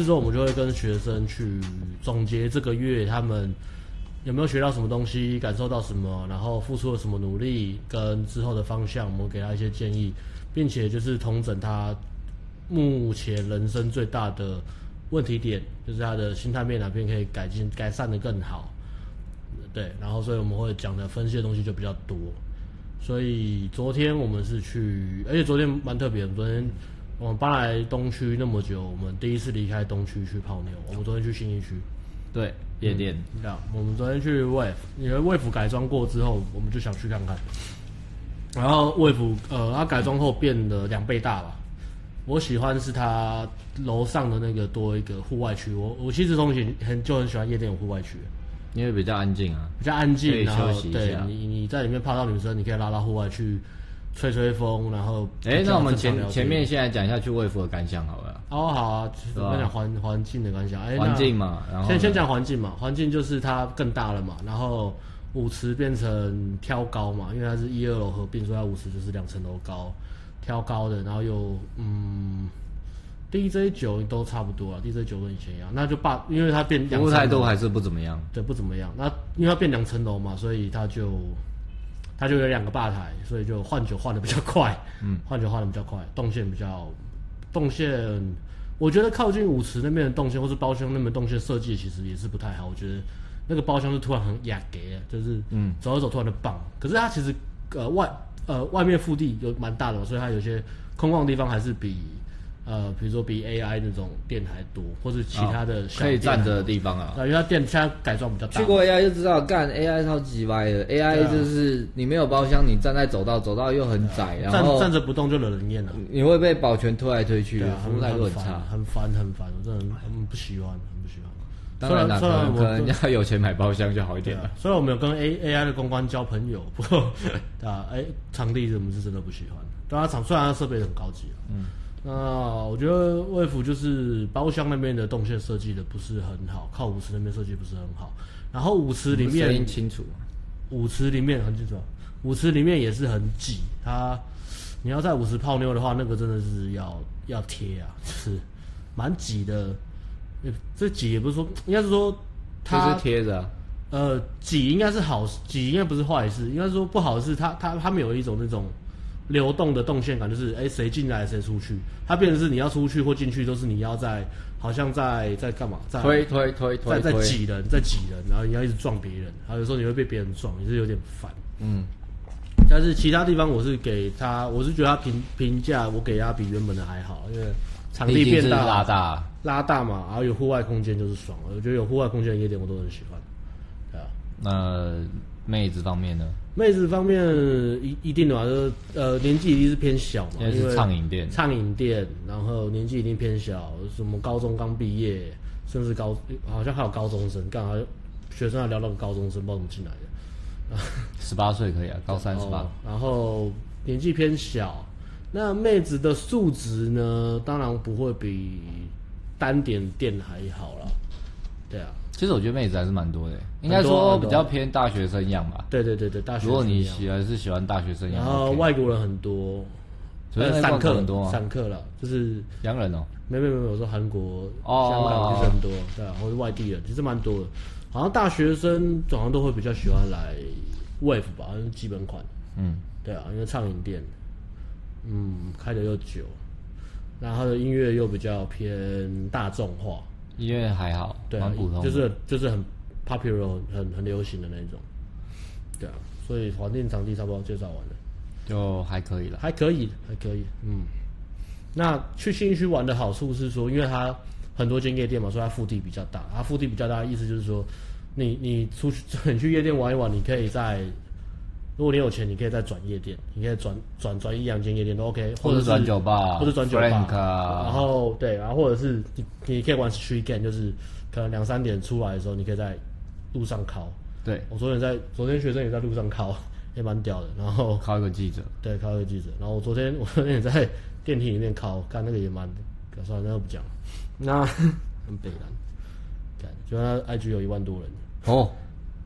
次之后，我们就会跟学生去总结这个月他们有没有学到什么东西，感受到什么，然后付出了什么努力，跟之后的方向，我们给他一些建议，并且就是统整他目前人生最大的问题点，就是他的心态面哪边可以改进、改善得更好。对，然后所以我们会讲的分析的东西就比较多。所以昨天我们是去，而且昨天蛮特别的。昨天我们搬来东区那么久，我们第一次离开东区去泡妞。我们昨天去新义区，对，夜店。对、嗯，我们昨天去 Wave，因为 Wave 改装过之后，我们就想去看看。然后 Wave 呃，它改装后变得两倍大吧。我喜欢是它楼上的那个多一个户外区。我我其实从前很就很喜欢夜店有户外区。因为比较安静啊，比较安静，然后。对你你在里面泡到女生，你可以拉到户外去吹吹风，然后哎、欸，那我们前前面现在讲一下去卫福的感想好了。哦，好啊，我们讲环环境的感想。哎，环境嘛，然后先先讲环境嘛，环境就是它更大了嘛，然后舞池变成挑高嘛，因为它是一二楼合并，所以它舞池就是两层楼高，挑高的，然后又嗯。DJ 九都差不多啊，DJ 九跟以前一样，那就把，因为它变两层楼，服务态度还是不怎么样，对，不怎么样。那因为它变两层楼嘛，所以它就它就有两个吧台，所以就换酒换的比较快，嗯，换酒换的比较快，动线比较动线，我觉得靠近舞池那边的动线，或是包厢那边动线设计其实也是不太好。我觉得那个包厢是突然很雅给，就是嗯，走一走突然的棒。可是它其实呃外呃外面腹地有蛮大的，所以它有些空旷的地方还是比。呃，比如说比 AI 那种店还多，或者其他的小可以站着的地方啊。因为它店现在改装比较大。去过 AI 就知道，干 AI 超级歪的。AI 就是你没有包厢，你站在走道，走道又很窄，然后站站着不动就惹人厌了。你会被保全推来推去，服务态度很差，很烦很烦，我真的很不喜欢，很不喜欢。当然了，可能可能人家有钱买包厢就好一点了。虽然我们有跟 A AI 的公关交朋友，不过 啊，哎，场地我们是真的不喜欢。对啊，场虽然它设备很高级嗯。那我觉得卫府就是包厢那边的动线设计的不是很好，靠舞池那边设计不是很好。然后舞池里面声音清楚，舞池里面很清楚，舞池里面也是很挤。它你要在舞池泡妞的话，那个真的是要要贴啊，就是蛮挤的。这挤也不是说，应该是说它是贴着啊。呃，挤应该是好，挤应该不是坏事，应该是说不好的是它它他们有一种那种。流动的动线感就是，哎、欸，谁进来谁出去，它变成是你要出去或进去都是你要在，好像在在干嘛，在推推推推，在在挤人，在挤人，然后你要一直撞别人，然后有时候你会被别人撞，也是有点烦。嗯，但是其他地方我是给他，我是觉得他评评价我给他比原本的还好，因为场地变大，拉大拉大嘛，然后有户外空间就是爽了，我觉得有户外空间的夜店我都很喜欢。对啊，那妹子方面呢？妹子方面一一定的嘛，就是呃年纪一定是偏小嘛，因为是畅饮店，畅饮店，然后年纪一定偏小，什么高中刚毕业，甚至高好像还有高中生，刚好学生还聊到个高中生，不知道怎么进来的，十八岁可以啊，高三十八，然后年纪偏小，那妹子的素质呢，当然不会比单点店还好了，对啊。其实我觉得妹子还是蛮多的，应该说比较偏大学生样吧。对对对对，大学生。如果你喜欢是喜欢大学生样，然后外国人很多，所以散客很多啊。散客了，就是洋人哦。没没没有，我说韩国、香港其实很多，对啊，或者外地人其实蛮多的。好像大学生好像都会比较喜欢来 Wave 吧，好像是基本款。嗯，对啊，因为畅饮店，嗯，开的又久，然后的音乐又比较偏大众化。音乐还好，对啊，蛮普通，就是就是很 popular，很很流行的那种，对啊，所以环境场地差不多介绍完了，就还可以了，还可以，还可以，嗯。那去信义区玩的好处是说，因为它很多间夜店嘛，所以它腹地比较大。它腹地比较大的意思就是说，你你出去 你去夜店玩一玩，你可以在。如果你有钱，你可以再转夜店，你可以转转转一两间夜店都 OK，或者转酒吧，或者转酒吧，然后对，然后或者是你你可以玩 street game，就是可能两三点出来的时候，你可以在路上考。对，我昨天在，昨天学生也在路上考，也蛮屌的。然后考一个记者，对，考一个记者。然后我昨天 我昨天也在电梯里面考，干那个也蛮，算了，那个不讲。那 很北南，干，就他 IG 有一万多人哦。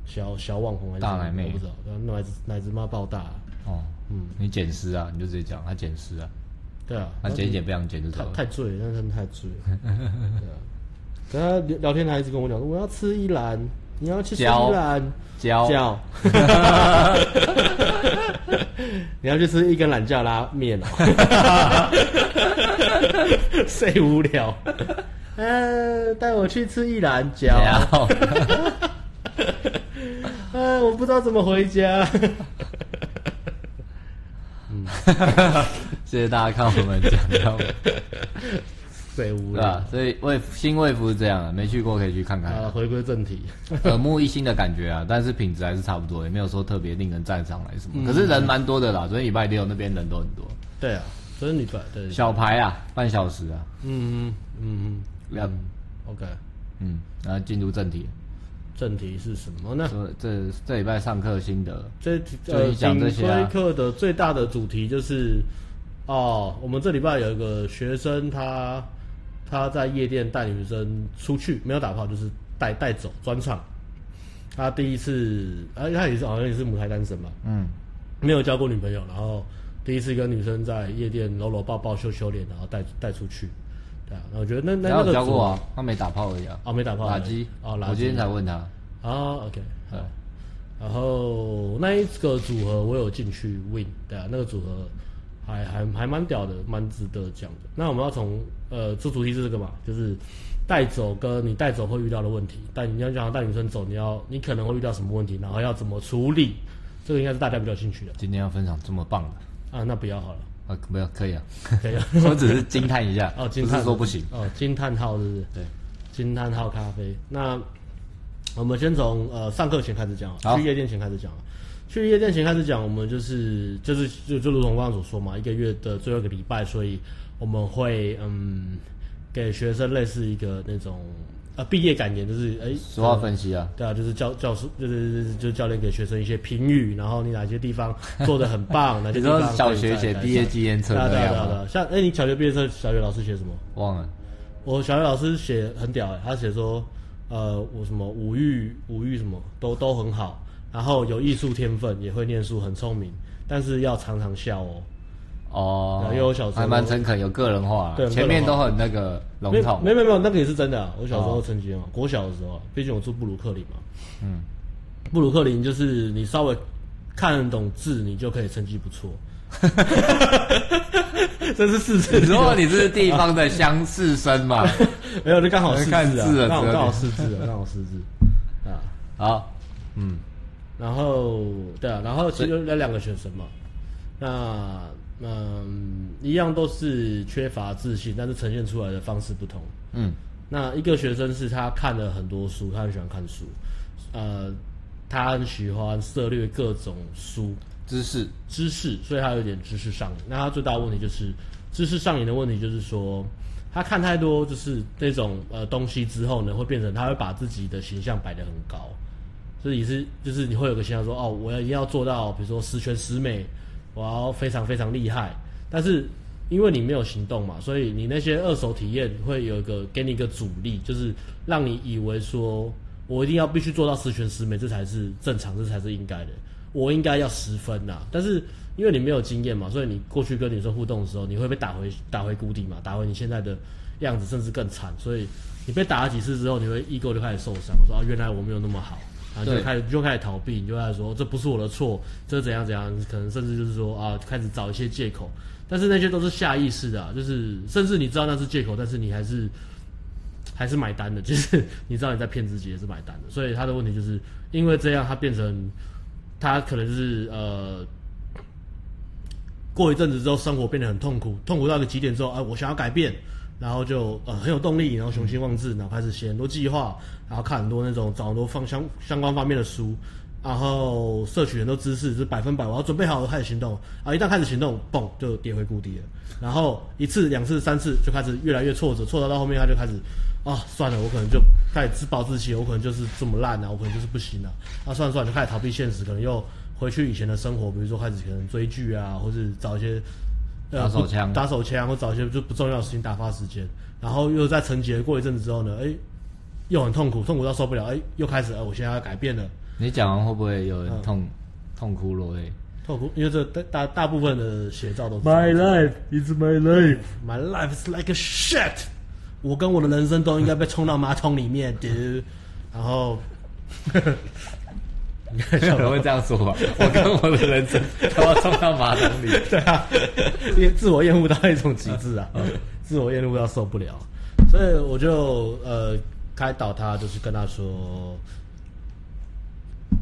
小小网红还是大奶妹？我不知道，奶子奶子妈爆大哦。嗯，你捡尸啊？你就直接讲他捡尸啊？对啊，他捡一捡不想捡就走了。太醉，那真的太醉了。对啊，跟他聊聊天，他一直跟我讲说我要吃一兰，你要去吃一兰，胶胶，你要去吃一根懒觉拉面哦，谁无聊？带我去吃一兰胶，我不知道怎么回家。嗯，谢谢大家看我们讲的。对啊，所以卫新卫服是这样的，没去过可以去看看。啊，回归正题，耳目一新的感觉啊，但是品质还是差不多，也没有说特别令人赞赏来什么。嗯、可是人蛮多的啦，昨天礼拜六那边人都很多。对啊，所以礼拜对小排啊，半小时啊。嗯嗯嗯两 OK，嗯，然后进入正题。正题是什么呢？说这这礼拜上课心得，这呃，讲这些课的最大的主题就是哦，我们这礼拜有一个学生他。他在夜店带女生出去，没有打炮，就是带带走专场。他第一次，哎，他也是好像也是母胎单身吧，嗯，没有交过女朋友，然后第一次跟女生在夜店搂搂抱抱、秀秀脸，然后带带出去，对啊。那我觉得那那那个教过啊，他没打炮而已啊，哦，没打炮，垃圾哦，我今天才问他啊，OK，好。然后那一个组合我有进去 win，对啊，那个组合。还还还蛮屌的，蛮值得讲的。那我们要从呃，这主题是这个嘛，就是带走跟你带走会遇到的问题。但你要讲带女生走，你要你可能会遇到什么问题，然后要怎么处理，这个应该是大家比较兴趣的。今天要分享这么棒的啊，那不要好了啊，没有可以啊，可以啊，我只是惊叹一下哦，惊叹不是说不行哦，惊叹号是不是？对，惊叹号咖啡。那我们先从呃上课前开始讲，好去夜店前开始讲。去夜店前开始讲，我们就是就是就就如同刚刚所说嘛，一个月的最后一个礼拜，所以我们会嗯给学生类似一个那种呃毕业感言，就是哎说话分析啊，对啊，就是教教师就是就是教练给学生一些评语，然后你哪些地方 做得很棒，哪些地方小学写毕业纪念册对啊对啊对啊，像哎你小学毕业册小学老师写什么？忘了，我小学老师写很屌哎，他写说呃我什么五育五育什么都都很好。然后有艺术天分，也会念书，很聪明，但是要常常笑哦。哦，因为我小时候还蛮诚恳，有个人化。对，前面都很那个笼统。没有没有没有，那个也是真的啊。我小时候成绩嘛，国小的时候，毕竟我住布鲁克林嘛。嗯。布鲁克林就是你稍微看得懂字，你就可以成绩不错。这是事实。如果你是地方的乡试生嘛？没有，就刚好识字啊，刚好识字啊，刚好识字 啊。好，嗯。然后，对啊，然后其实有两个学生嘛，那嗯，一样都是缺乏自信，但是呈现出来的方式不同。嗯，那一个学生是他看了很多书，他很喜欢看书，呃，他很喜欢涉猎各种书知识知识，所以他有点知识上瘾。那他最大的问题就是知识上瘾的问题，就是说他看太多就是那种呃东西之后呢，会变成他会把自己的形象摆得很高。所以是，就是你会有个形象说，哦，我要一定要做到，比如说十全十美，我要非常非常厉害。但是因为你没有行动嘛，所以你那些二手体验会有一个给你一个阻力，就是让你以为说我一定要必须做到十全十美，这才是正常，这才是应该的。我应该要十分呐。但是因为你没有经验嘛，所以你过去跟女生互动的时候，你会被打回打回谷底嘛，打回你现在的样子，甚至更惨。所以你被打了几次之后，你会 ego 就开始受伤，说啊，原来我没有那么好。然后就开始就开始逃避，你就开始说这不是我的错，这怎样怎样，可能甚至就是说啊，开始找一些借口，但是那些都是下意识的啊，就是甚至你知道那是借口，但是你还是还是买单的，就是你知道你在骗自己也是买单的，所以他的问题就是因为这样，他变成他可能就是呃，过一阵子之后生活变得很痛苦，痛苦到一个极点之后，哎，我想要改变。然后就呃很有动力，然后雄心壮志，然后开始写很多计划，然后看很多那种找很多方相相关方面的书，然后摄取很多知识，是百分百我要准备好了开始行动啊！一旦开始行动，嘣就跌回谷底了。然后一次、两次、三次就开始越来越挫折，挫折到后面他就开始啊算了，我可能就开始自暴自弃，我可能就是这么烂啊，我可能就是不行了。啊算了算了，就开始逃避现实，可能又回去以前的生活，比如说开始可能追剧啊，或者找一些。打手枪，打手枪，或找一些就不重要的事情打发时间，然后又在沉寂过一阵子之后呢，哎，又很痛苦，痛苦到受不了，哎，又开始，哎，我现在要改变了。你讲完会不会有人痛、嗯、痛哭落泪？痛哭，因为这大大大部分的写照都是。My life is my life. My life is like a shit. 我跟我的人生都应该被冲到马桶里面，对，然后。没有人会这样说吧？我跟我的人生都要冲到马桶里。对啊，因为自我厌恶到一种极致啊，自我厌恶到受不了，所以我就呃开导他，就是跟他说。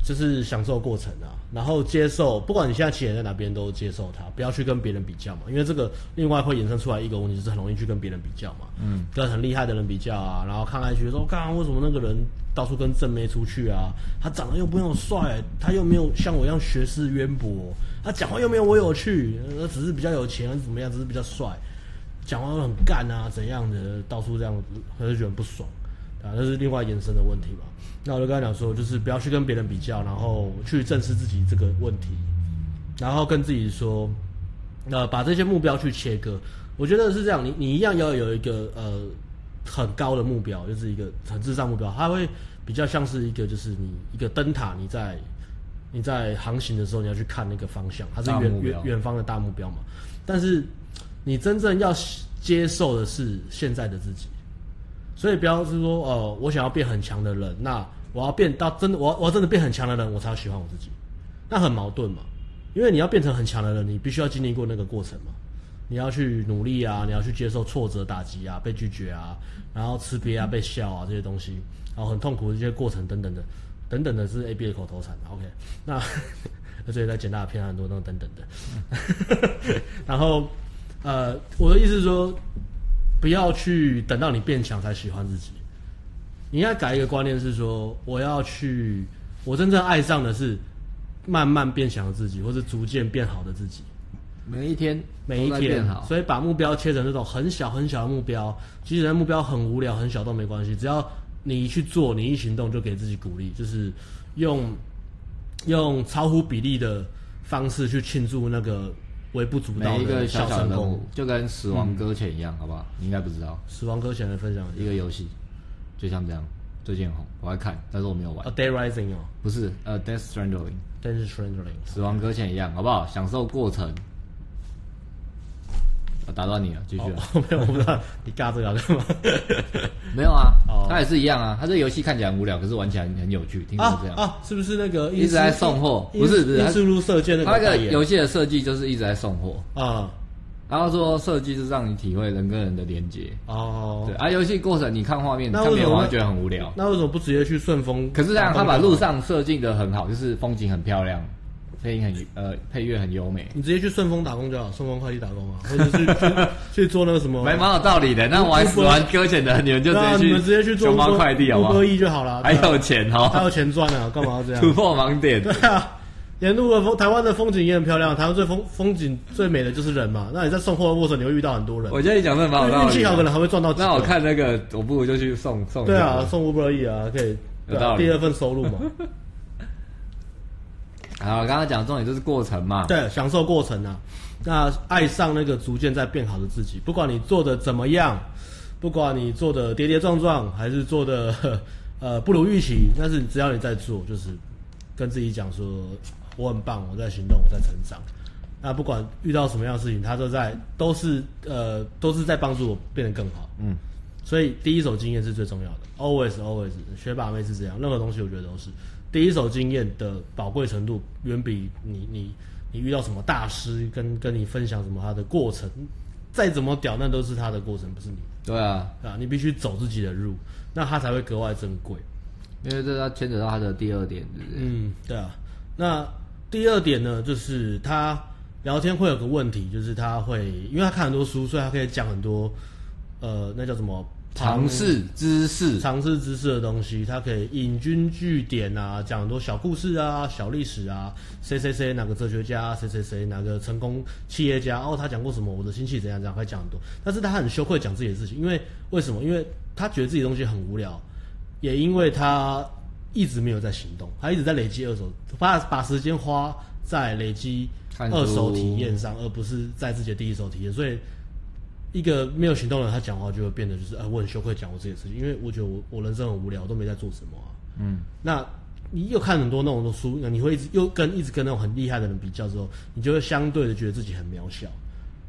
就是享受过程啊，然后接受，不管你现在起点在哪边，都接受他，不要去跟别人比较嘛，因为这个另外会衍生出来一个问题，就是很容易去跟别人比较嘛，嗯，跟很厉害的人比较啊，然后看来觉得说，刚为什么那个人到处跟正妹出去啊？他长得又不用帅，他又没有像我一样学识渊博，他讲话又没有我有趣，他只是比较有钱，怎么样？只是比较帅，讲话又很干啊，怎样的？到处这样子，他就觉得不爽。啊，这是另外延伸的问题嘛。那我就跟他讲说，就是不要去跟别人比较，然后去正视自己这个问题，然后跟自己说，呃，把这些目标去切割。我觉得是这样，你你一样要有一个呃很高的目标，就是一个很至上目标，它会比较像是一个就是你一个灯塔，你在你在航行的时候，你要去看那个方向，它是远远远方的大目标嘛。但是你真正要接受的是现在的自己。所以不要是说，呃，我想要变很强的人，那我要变到真的，我我要真的变很强的人，我才要喜欢我自己，那很矛盾嘛。因为你要变成很强的人，你必须要经历过那个过程嘛。你要去努力啊，你要去接受挫折、打击啊，被拒绝啊，然后吃瘪啊，被笑啊这些东西，然后很痛苦的这些过程等等的，等等的是 A B 的口头禅。OK，那 那所以在简大的偏很多那种等等的，然后呃，我的意思是说。不要去等到你变强才喜欢自己，你应该改一个观念，是说我要去，我真正爱上的是慢慢变强的自己，或是逐渐变好的自己。每一天，每一天，所以把目标切成这种很小很小的目标，即使那目标很无聊、很小都没关系，只要你一去做，你一行动，就给自己鼓励，就是用用超乎比例的方式去庆祝那个。微不足道的每一个小小的任务，功就跟死亡搁浅一样，嗯、好不好？你应该不知道。死亡搁浅的分享一个游戏，就像这样，最近很红，我在看，但是我没有玩。A Day Rising 哦，不是，呃，Death Stranding。Death Stranding，死亡搁浅一样，好不好？享受过程。我打断你了，继续。我 没有，我不知道你尬这个干嘛？没有啊，它也是一样啊。它这个游戏看起来很无聊，可是玩起来很有趣。听说这样啊？是不是那个一直在送货？不是，不是，是入射箭那个。它那个游戏的设计就是一直在送货啊。然后说设计是让你体会人跟人的连接哦。对啊，游戏过程你看画面，看别人会觉得很无聊。那为什么不直接去顺丰？可是这样，他把路上设计的很好，就是风景很漂亮。配音很呃，配乐很优美。你直接去顺丰打工就好，顺丰快递打工啊，或者是去 去做那个什么？没蛮有道理的。那玩死玩搁浅的，你们就直接去，你们直接去做熊猫快递好不好？一就好了，还有钱哦，还有钱赚啊，干嘛要这样？突破盲点。对啊，沿路的风，台湾的风景也很漂亮。台湾最风风景最美的就是人嘛。那你在送货的过程，你会遇到很多人。我觉得你讲的蛮有道理。运气好，可能还会赚到。那我看那个，我不如就去送送。对啊，送 Uber Eats 啊，可以有道理，第二份收入嘛。好，刚刚讲的重点就是过程嘛。对，享受过程啊。那爱上那个逐渐在变好的自己，不管你做的怎么样，不管你做的跌跌撞撞，还是做的 呃不如预期，但是只要你在做，就是跟自己讲说我很棒，我在行动，我在成长。那不管遇到什么样的事情，他都在都是呃都是在帮助我变得更好。嗯，所以第一手经验是最重要的，always always。学霸妹是这样，任何东西我觉得都是。第一手经验的宝贵程度，远比你你你遇到什么大师跟跟你分享什么他的过程，再怎么屌，那都是他的过程，不是你。对啊，啊，你必须走自己的路，那他才会格外珍贵。因为这他牵扯到他的第二点，对不对？嗯，对啊。那第二点呢，就是他聊天会有个问题，就是他会，因为他看很多书，所以他可以讲很多，呃，那叫什么？尝试知识，尝试知识的东西，它可以引经据典啊，讲很多小故事啊、小历史啊，谁谁谁哪个哲学家，谁谁谁哪个成功企业家，哦，他讲过什么，我的亲戚怎样怎样，可以讲很多。但是他很羞愧讲自己的事情，因为为什么？因为他觉得自己的东西很无聊，也因为他一直没有在行动，他一直在累积二手，把把时间花在累积二手体验上，而不是在自己的第一手体验，所以。一个没有行动的人，他讲话就会变得就是，哎，我很羞愧讲我这些事情，因为我觉得我我人生很无聊，我都没在做什么啊。嗯，那你又看很多那种的书，你会一直又跟一直跟那种很厉害的人比较之后，你就会相对的觉得自己很渺小，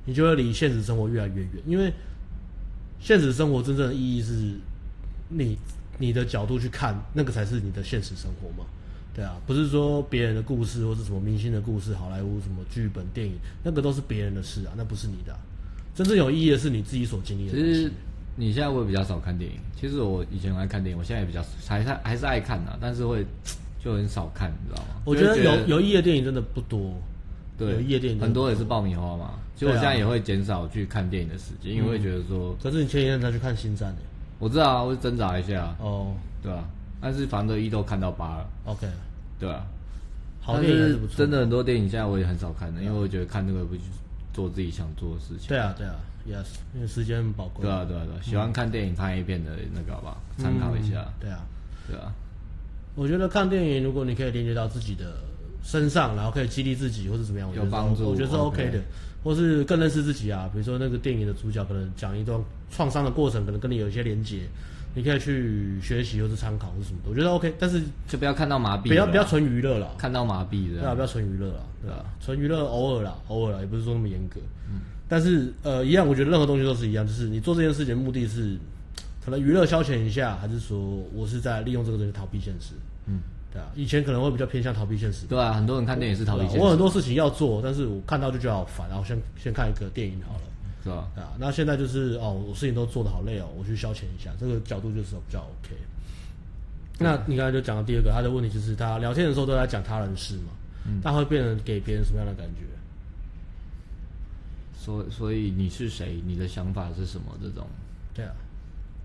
你就会离现实生活越来越远。因为现实生活真正的意义是你你的角度去看，那个才是你的现实生活嘛。对啊，不是说别人的故事或是什么明星的故事、好莱坞什么剧本、电影，那个都是别人的事啊，那不是你的啊。真正有意义的是你自己所经历的。其实你现在会比较少看电影，其实我以前很爱看电影，我现在也比较还是还是爱看呐，但是会就很少看，你知道吗？我觉得有有意义的电影真的不多。对，有意义的电影很多也是爆米花嘛。其实我现在也会减少去看电影的时间，因为会觉得说。可是你前一天才去看《星战》的？我知道啊，我挣扎一下。哦，对啊，但是反正一都看到八了。OK。对啊，好电影还是。真的很多电影现在我也很少看的，因为我觉得看那个不就是做自己想做的事情。对啊，对啊，Yes，因为时间很宝贵。对啊，对啊，对啊，喜欢看电影、看 A 片的那个好不好？参考一下。对啊，对啊。我觉得看电影，如果你可以连接到自己的身上，然后可以激励自己，或者怎么样，有帮助，我觉得是 OK 的。或是更认识自己啊，比如说那个电影的主角可能讲一段创伤的过程，可能跟你有一些连接。你可以去学习或是参考或是什么的，我觉得 OK，但是就不要看到麻痹，不要不要纯娱乐了，看到麻痹的，对啊，不要纯娱乐了，对啊，纯娱乐偶尔啦，偶尔啦，也不是说那么严格，嗯，但是呃，一样，我觉得任何东西都是一样，就是你做这件事情的目的是，可能娱乐消遣一下，还是说我是在利用这个东西逃避现实，嗯，对啊，以前可能会比较偏向逃避现实，对啊，很多人看电影是逃避现实，我很多事情要做，但是我看到就觉得好烦，然后先先看一个电影好了。是吧？啊，那现在就是哦，我事情都做的好累哦，我去消遣一下，这个角度就是比较 OK。那你刚才就讲到第二个，他的问题就是他聊天的时候都在讲他人事嘛，嗯，他会变成给别人什么样的感觉？所所以你是谁？你的想法是什么？这种对啊，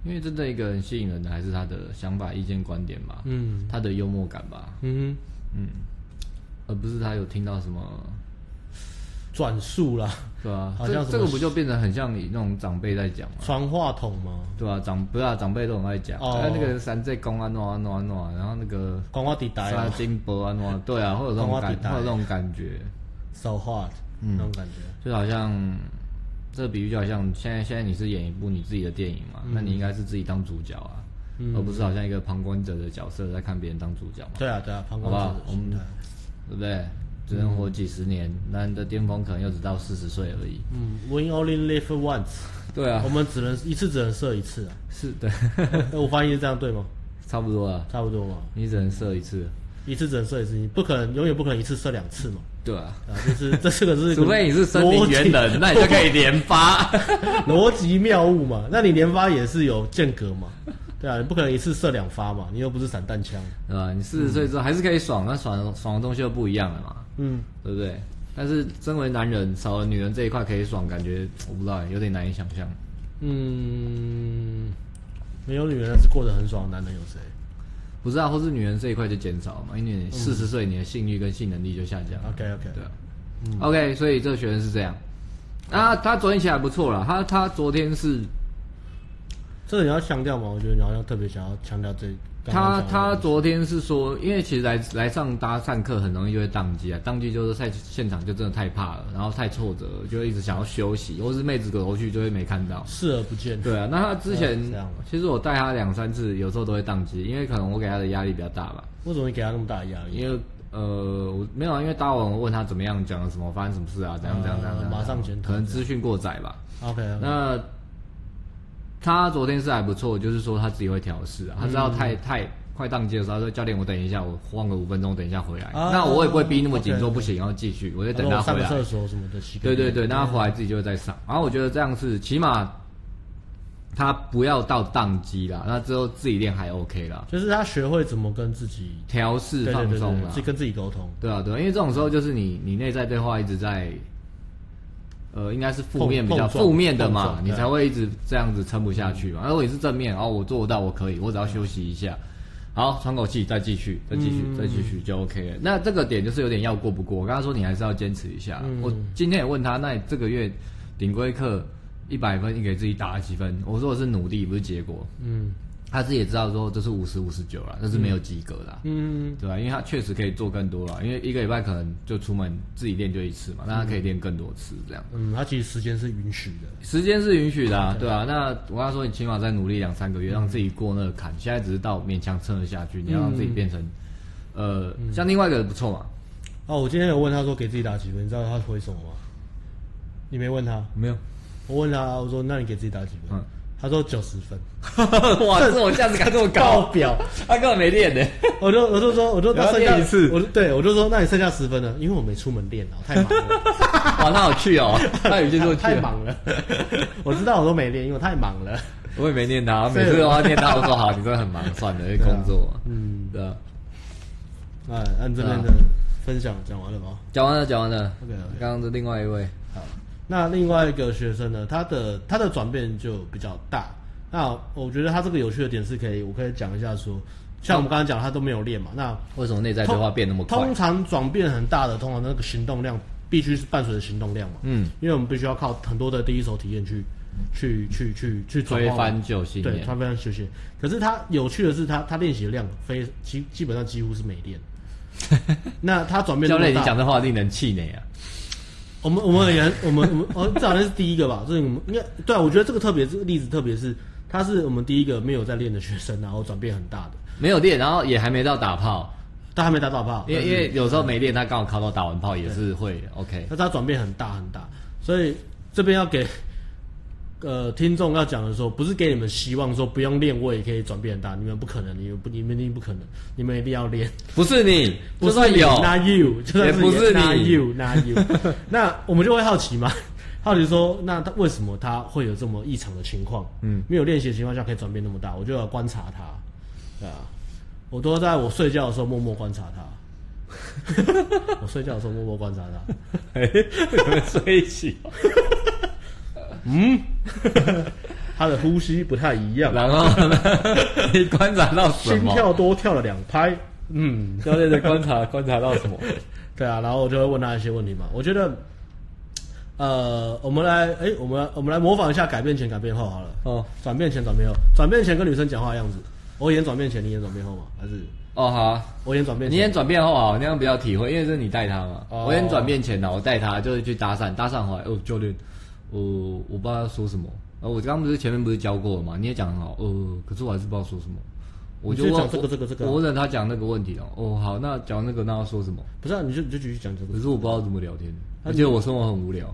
因为真的一个人吸引人的还是他的想法、意见、观点吧，嗯，他的幽默感吧，嗯嗯，而不是他有听到什么。转述啦，对啊，好像这个不就变成很像你那种长辈在讲吗？传话筒吗？对啊，长不是啊，长辈都很爱讲。哦，那个三岁公安诺安诺安诺，然后那个讲话地带啊，金箔安诺，对啊，会有这种感，会有这种感觉。So hot，嗯，那种感觉，就好像这个比喻就好像现在现在你是演一部你自己的电影嘛，那你应该是自己当主角啊，而不是好像一个旁观者的角色在看别人当主角嘛。对啊，对啊，旁观者的心态，对不对？只能活几十年，那你的巅峰可能又只到四十岁而已。嗯，We only live once。对啊，我们只能一次只能射一次啊。是的，我翻译是这样对吗？差不多啊，差不多嘛。你只能射一次，一次只能射一次，你不可能永远不可能一次射两次嘛。对啊，啊，就是这四个是，除非你是森林猿人，那你就可以连发，逻辑 妙物嘛。那你连发也是有间隔嘛？对啊，你不可能一次射两发嘛，你又不是散弹枪，对吧？你四十岁之后还是可以爽，那爽爽的东西又不一样了嘛。嗯，对不对？但是身为男人，少了女人这一块可以爽，感觉我不知道，有点难以想象。嗯，没有女人是过得很爽的男人有谁？不知道，或是女人这一块就减少嘛？因为你四十岁，你的性欲跟性能力就下降。OK OK，对啊。嗯、OK，所以这个学生是这样。啊，他昨天起来不错了。他他昨天是，这个你要强调吗？我觉得你好像特别想要强调这。他他昨天是说，因为其实来来上搭讪课很容易就会宕机啊，宕机就是在现场就真的太怕了，然后太挫折了，就会一直想要休息，或是妹子走过去就会没看到，视而不见。对啊，那他之前其实我带他两三次，有时候都会宕机，因为可能我给他的压力比较大吧。为什么你给他那么大的压力？因为呃，我没有啊，因为搭完我问他怎么样，讲了什么，发生什么事啊，怎样怎样怎样，呃、马上检讨，可能资讯过载吧。OK. 那他昨天是还不错，就是说他自己会调试啊，他知道太、嗯、太。快宕机的时候，他说教练，我等一下，我晃个五分钟，等一下回来。啊、那我也不会逼那么紧，说不行，然后继续，我就等他回来。上厕所什么的，对对对，那他回来自己就会再上。然后我觉得这样是起码他不要到宕机啦，那之后自己练还 OK 啦。就是他学会怎么跟自己调试放松了，去跟自己沟通。对啊，对啊，因为这种时候就是你你内在对话一直在，呃，应该是负面比较负面的嘛，你才会一直这样子撑不下去嘛。如果你是正面，然后我做得到，我可以，我只要休息一下。好，喘口气，再继续，再继续，嗯、再继续就 OK 了。那这个点就是有点要过不过。我刚刚说你还是要坚持一下。嗯、我今天也问他，那你这个月顶规课一百分，你给自己打了几分？我说我是努力，不是结果。嗯。他自己也知道说这是五十五十九了，这是没有及格的，嗯，对吧？因为他确实可以做更多了，因为一个礼拜可能就出门自己练就一次嘛，那他可以练更多次这样。嗯，他其实时间是允许的，时间是允许的，啊，对啊。那我跟他说，你起码再努力两三个月，让自己过那个坎。现在只是到勉强撑得下去，你要让自己变成，呃，像另外一个不错嘛。哦，我今天有问他说给自己打几分，你知道他回什么吗？你没问他？没有。我问他，我说那你给自己打几分？嗯。他说九十分，哇，这种 价值感这么高，表 他根本没练呢。我就我就说，我就那剩下一次，我就对我就说，那你剩下十分呢？因为我没出门练啊，太忙了。哇，那好去哦，他有些说太忙了。我知道我都没练，因为我太忙了。我也没念他，每次都要念他。我说好，你真的很忙，算了，工作。嗯，对啊。哎，按这边的分享讲完了吗？讲完了，讲完了。OK，刚刚的另外一位。好。那另外一个学生呢，他的他的转变就比较大。那我觉得他这个有趣的点是可以，我可以讲一下说，像我们刚才讲，他都没有练嘛。那为什么内在对话变那么快？通常转变很大的，通常那个行动量必须是伴随着行动量嘛。嗯，因为我们必须要靠很多的第一手体验去去去去去推翻旧信念，对，推翻旧信念。可是他有趣的是他，他他练习的量非基基本上几乎是没练。那他转变，教练，你讲这话令人气馁啊！我们我们也我们我们哦，这好像是第一个吧？这是我们应该对啊。我觉得这个特别这个例子，特别是他是我们第一个没有在练的学生，然后转变很大的。没有练，然后也还没到打炮，他还没打到炮。因为因为有时候没练，他刚好考到打完炮也是会 OK。那他转变很大很大，所以这边要给。呃，听众要讲的时候，不是给你们希望说不用练我也可以转变很大，你们不可能，你们不，你们一定不可能，你们一定要练。不是你，不是有，Not you，就算是不是 Not you，Not you。那我们就会好奇嘛，好奇说，那他为什么他会有这么异常的情况？嗯，没有练习的情况下可以转变那么大，我就要观察他，对啊，我都在我睡觉的时候默默观察他。我睡觉的时候默默观察他，哎，睡一起。嗯，他的呼吸不太一样。然后呢，你 观察到什么？心跳多跳了两拍。嗯，教练在观察观察到什么？对啊，然后我就会问他一些问题嘛。我觉得，呃，我们来，哎，我们来我们来模仿一下改变前改变后好了。哦，转变前转变后，转变前跟女生讲话的样子。我演转变前，你演转变后吗？还是？哦，好啊，我演转变前，你演转变后啊，那样比较体会，因为是你带他嘛。哦、我演转变前呢，我带他就是去搭讪，搭讪回来哦，教练。呃，我不知道要说什么。呃，我刚刚不是前面不是教过了吗？你也讲很好。呃，可是我还是不知道说什么。我就讲这个这个这个。我问他讲那个问题哦。哦，好，那讲那个那要说什么？不是啊，你就你就继续讲这个。可是我不知道怎么聊天，而且我生活很无聊。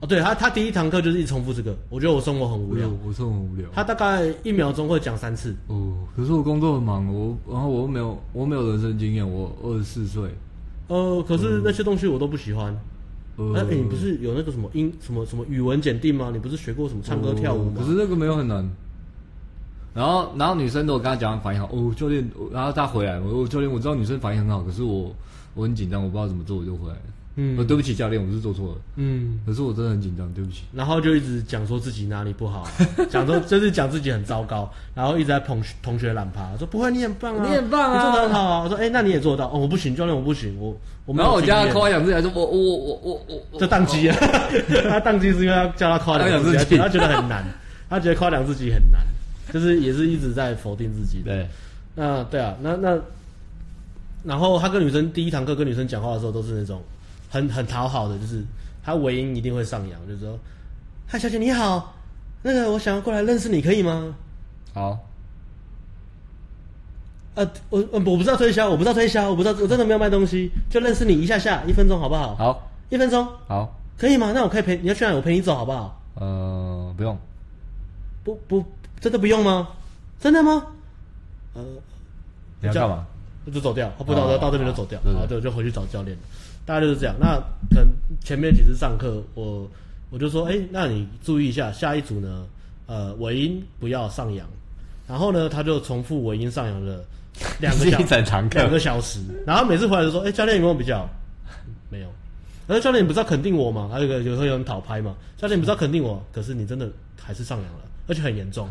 哦，对他他第一堂课就是一直重复这个。我觉得我生活很无聊。我生活很无聊。他大概一秒钟会讲三次。哦，可是我工作很忙，我然后我又没有我没有人生经验，我二十四岁。呃，可是那些东西我都不喜欢。哎、呃欸，你不是有那个什么英什么什么语文检定吗？你不是学过什么唱歌跳舞吗？可是那个没有很难。然后，然后女生都跟他讲反应好哦，教练。然后他回来，我、哦、教练，我知道女生反应很好，可是我我很紧张，我不知道怎么做，我就回来了。嗯，对不起教练，我是做错了。嗯，可是我真的很紧张，对不起。然后就一直讲说自己哪里不好，讲说就是讲自己很糟糕，然后一直在捧同学懒趴，说不会，你很棒啊，你很棒啊，你做得很好啊。我说哎、欸，那你也做到哦，我不行，教练我不行，我我没有。然后我叫他夸奖自己，说我我我我我就宕机了。他宕机是因为他叫他夸奖自己，他觉得很难，他觉得夸奖自己很难，就是也是一直在否定自己。对，那对啊，那那然后他跟女生第一堂课跟女生讲话的时候都是那种。很很讨好的，就是他尾音一定会上扬，就是说：“嗨，小姐你好，那个我想要过来认识你，可以吗？”好。呃，我我不知道推销，我不知道推销，我不知道，我真的没有卖东西，就认识你一下下，一分钟好不好？好，一分钟。好，可以吗？那我可以陪你要去哪里？我陪你走好不好？呃，不用。不不，真的不用吗？真的吗？呃，你要干嘛？就走掉，不到到这边就走掉，然后就就回去找教练。大概就是这样。那可能前面几次上课，我我就说，哎、欸，那你注意一下，下一组呢，呃，尾音不要上扬。然后呢，他就重复尾音上扬了两个小 时，两个小时。然后每次回来就说，哎、欸，教练有没有比较？没有。而教练你不是要肯定我吗？还有个有时候有人讨拍嘛。教练你不是要肯定我，可是你真的还是上扬了，而且很严重。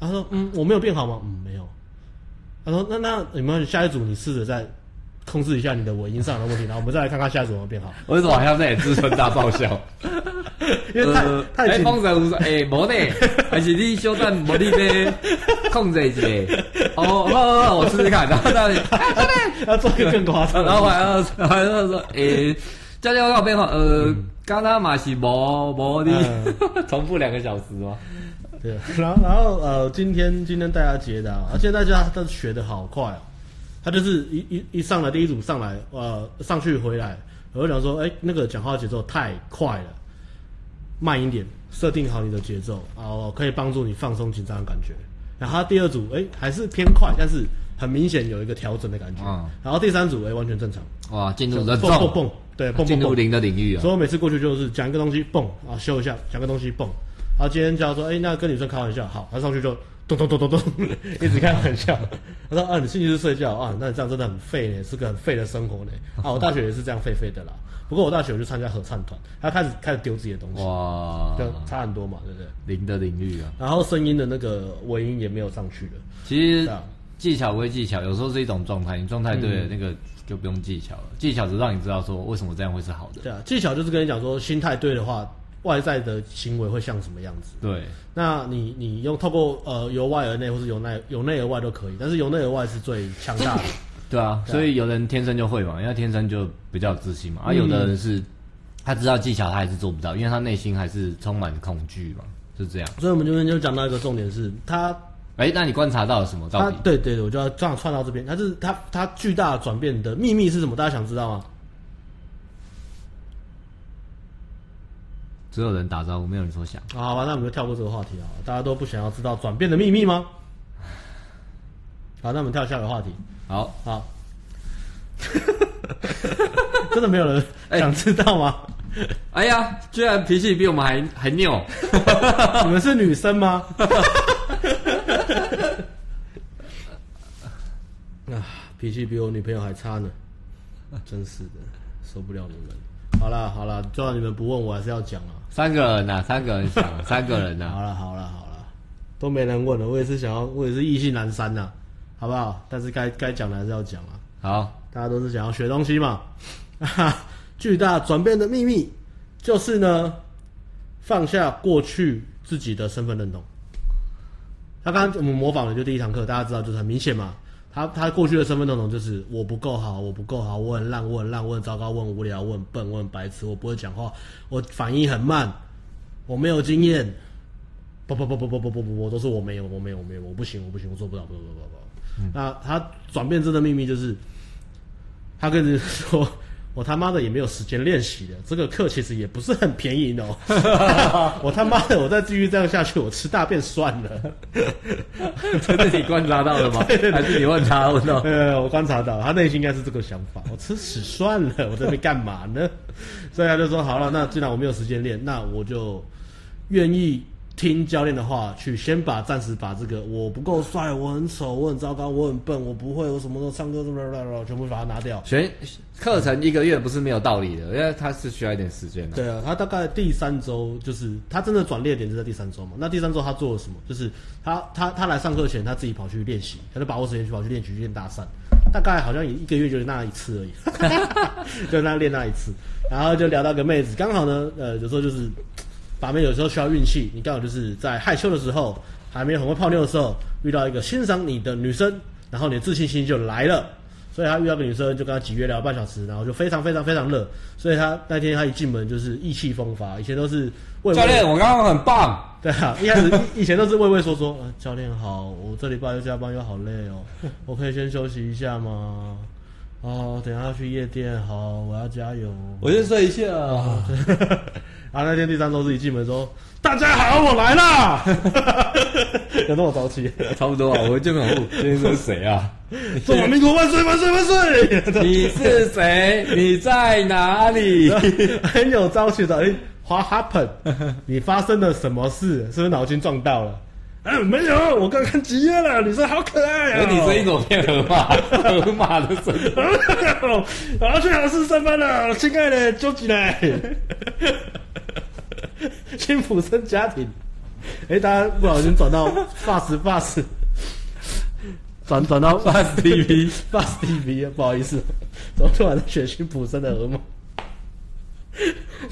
他说，嗯，我没有变好吗？嗯，没有。他说，那那有没有下一组你试着再。控制一下你的尾音上的问题，然后我们再来看看下一组怎么变好。我怎么好像在自尊大爆笑？因为太太紧。哎，风说：“哎，无呢，还是你小段无力的控制一下。”哦，好好好，我试试看。然后他，要做一个更夸张。然后还要还要说：“哎，教练，我变好。呃，刚刚嘛是无无力，重复两个小时吗？对。然后然后呃，今天今天大家接的，而且大家都学的好快哦。他就是一一一上来第一组上来，呃，上去回来，我就想说，哎、欸，那个讲话节奏太快了。慢一点，设定好你的节奏，哦，可以帮助你放松紧张的感觉。然后它第二组，哎、欸，还是偏快，但是很明显有一个调整的感觉。嗯、然后第三组，哎、欸，完全正常。哇，进入了蹦蹦蹦，对，蹦蹦蹦，进入零的领域啊。所以我每次过去就是讲一个东西，蹦啊，修一下，讲个东西，蹦。然后今天叫说，哎、欸，那跟女生开玩笑，好，他上去就咚咚咚咚咚，一直开玩笑。他说啊，你兴趣是睡觉啊，那你这样真的很废呢，是个很废的生活呢。啊，我大学也是这样废废的啦。不过我大学我就参加合唱团，他开始开始丢自己的东西，哇，就差很多嘛，对不对？零的领域啊。然后声音的那个尾音也没有上去了。其实技巧归技巧，有时候是一种状态，你状态对了，那个就不用技巧了。技巧只是让你知道说为什么这样会是好的。对啊，技巧就是跟你讲说，心态对的话，外在的行为会像什么样子。对，那你你用透过呃由外而内，或是由内由内而外都可以，但是由内而外是最强大的。对啊，所以有人天生就会嘛，因为天生就比较有自信嘛。而、有的人是，他知道技巧，他还是做不到，因为他内心还是充满恐惧嘛，是这样。所以我们这边就讲到一个重点是，他，哎、欸，那你观察到了什么？到底？对对对，我就要这样串到这边。他是他他巨大转变的秘密是什么？大家想知道吗？只有人打招呼，没有人说想。好吧，那我们就跳过这个话题啊。大家都不想要知道转变的秘密吗？好，那我们跳下一个话题。好好，真的没有人想知道吗？哎呀，居然脾气比我们还还拗，你们是女生吗？啊，脾气比我女朋友还差呢，真是的，受不了你们。好了好了，就算你们不问，我还是要讲啊。三个人呐，三个人想，三个人呐。好了好了好了，都没人问了，我也是想要，我也是意兴阑珊呐。好不好？但是该该讲的还是要讲啊。好，大家都是想要学东西嘛。哈，巨大转变的秘密就是呢，放下过去自己的身份认同。他刚刚我们模仿的就第一堂课，大家知道就是很明显嘛。他他过去的身份认同就是我不够好，我不够好，我很烂，我很烂，我很糟糕，我很无聊，我很笨，我很白痴，我不会讲话，我反应很慢，我没有经验。不不不不不不不不不，都是我没有，我没有，我没有，我不行，我不行，我做不到，不不不不。那他转变真的秘密就是，他跟人说：“我他妈的也没有时间练习的，这个课其实也不是很便宜哦。我他妈的，我再继续这样下去，我吃大便算了。”这是你观察到了吗？还是你问他问到？呃，我观察到，他内心应该是这个想法：我吃屎算了，我这边干嘛呢？所以他就说：“好了，那既然我没有时间练，那我就愿意。”听教练的话，去先把暂时把这个我不够帅，我很丑，我很糟糕，我很笨，我不会，我什么都唱歌什么全部把它拿掉。学课程一个月不是没有道理的，因为他是需要一点时间的。对啊，他大概第三周就是他真的转捩点就在第三周嘛。那第三周他做了什么？就是他他他来上课前他自己跑去练习，他就把握时间去跑去练习去练搭讪，大概好像也一个月就那一次而已，就那练那一次，然后就聊到个妹子，刚好呢，呃，有时候就是。把妹有时候需要运气，你刚好就是在害羞的时候，还没有很会泡妞的时候，遇到一个欣赏你的女生，然后你的自信心就来了。所以他遇到个女生，就跟他几约聊半小时，然后就非常非常非常热。所以他那天他一进门就是意气风发，以前都是畏畏教练，我刚刚很棒。对啊，一开始以前都是畏畏缩缩。呃，教练好，我这礼拜又加班又好累哦，我可以先休息一下吗？哦，等下要去夜店，好，我要加油。我先睡一下。哦 啊，那天第三周自己进门说：“大家好，我来啦！” 有那么早起？差不多啊。我就问：“今天是谁啊？”“中华民国万岁万岁万岁！” 你是谁？你在哪里？很有朝气的。哎，What happened？你发生了什么事？是不是脑筋撞到了？哎，没有，我刚刚几夜了。女生好可爱啊！你声音怎么变河马？河马的声音。我要去考试上班了，亲爱的，周几来？辛普森家庭，哎、欸，大家不小心转到 Fast Fast，转转到 Fast TV Fast TV 啊，不好意思，怎么突然选辛普森的河马？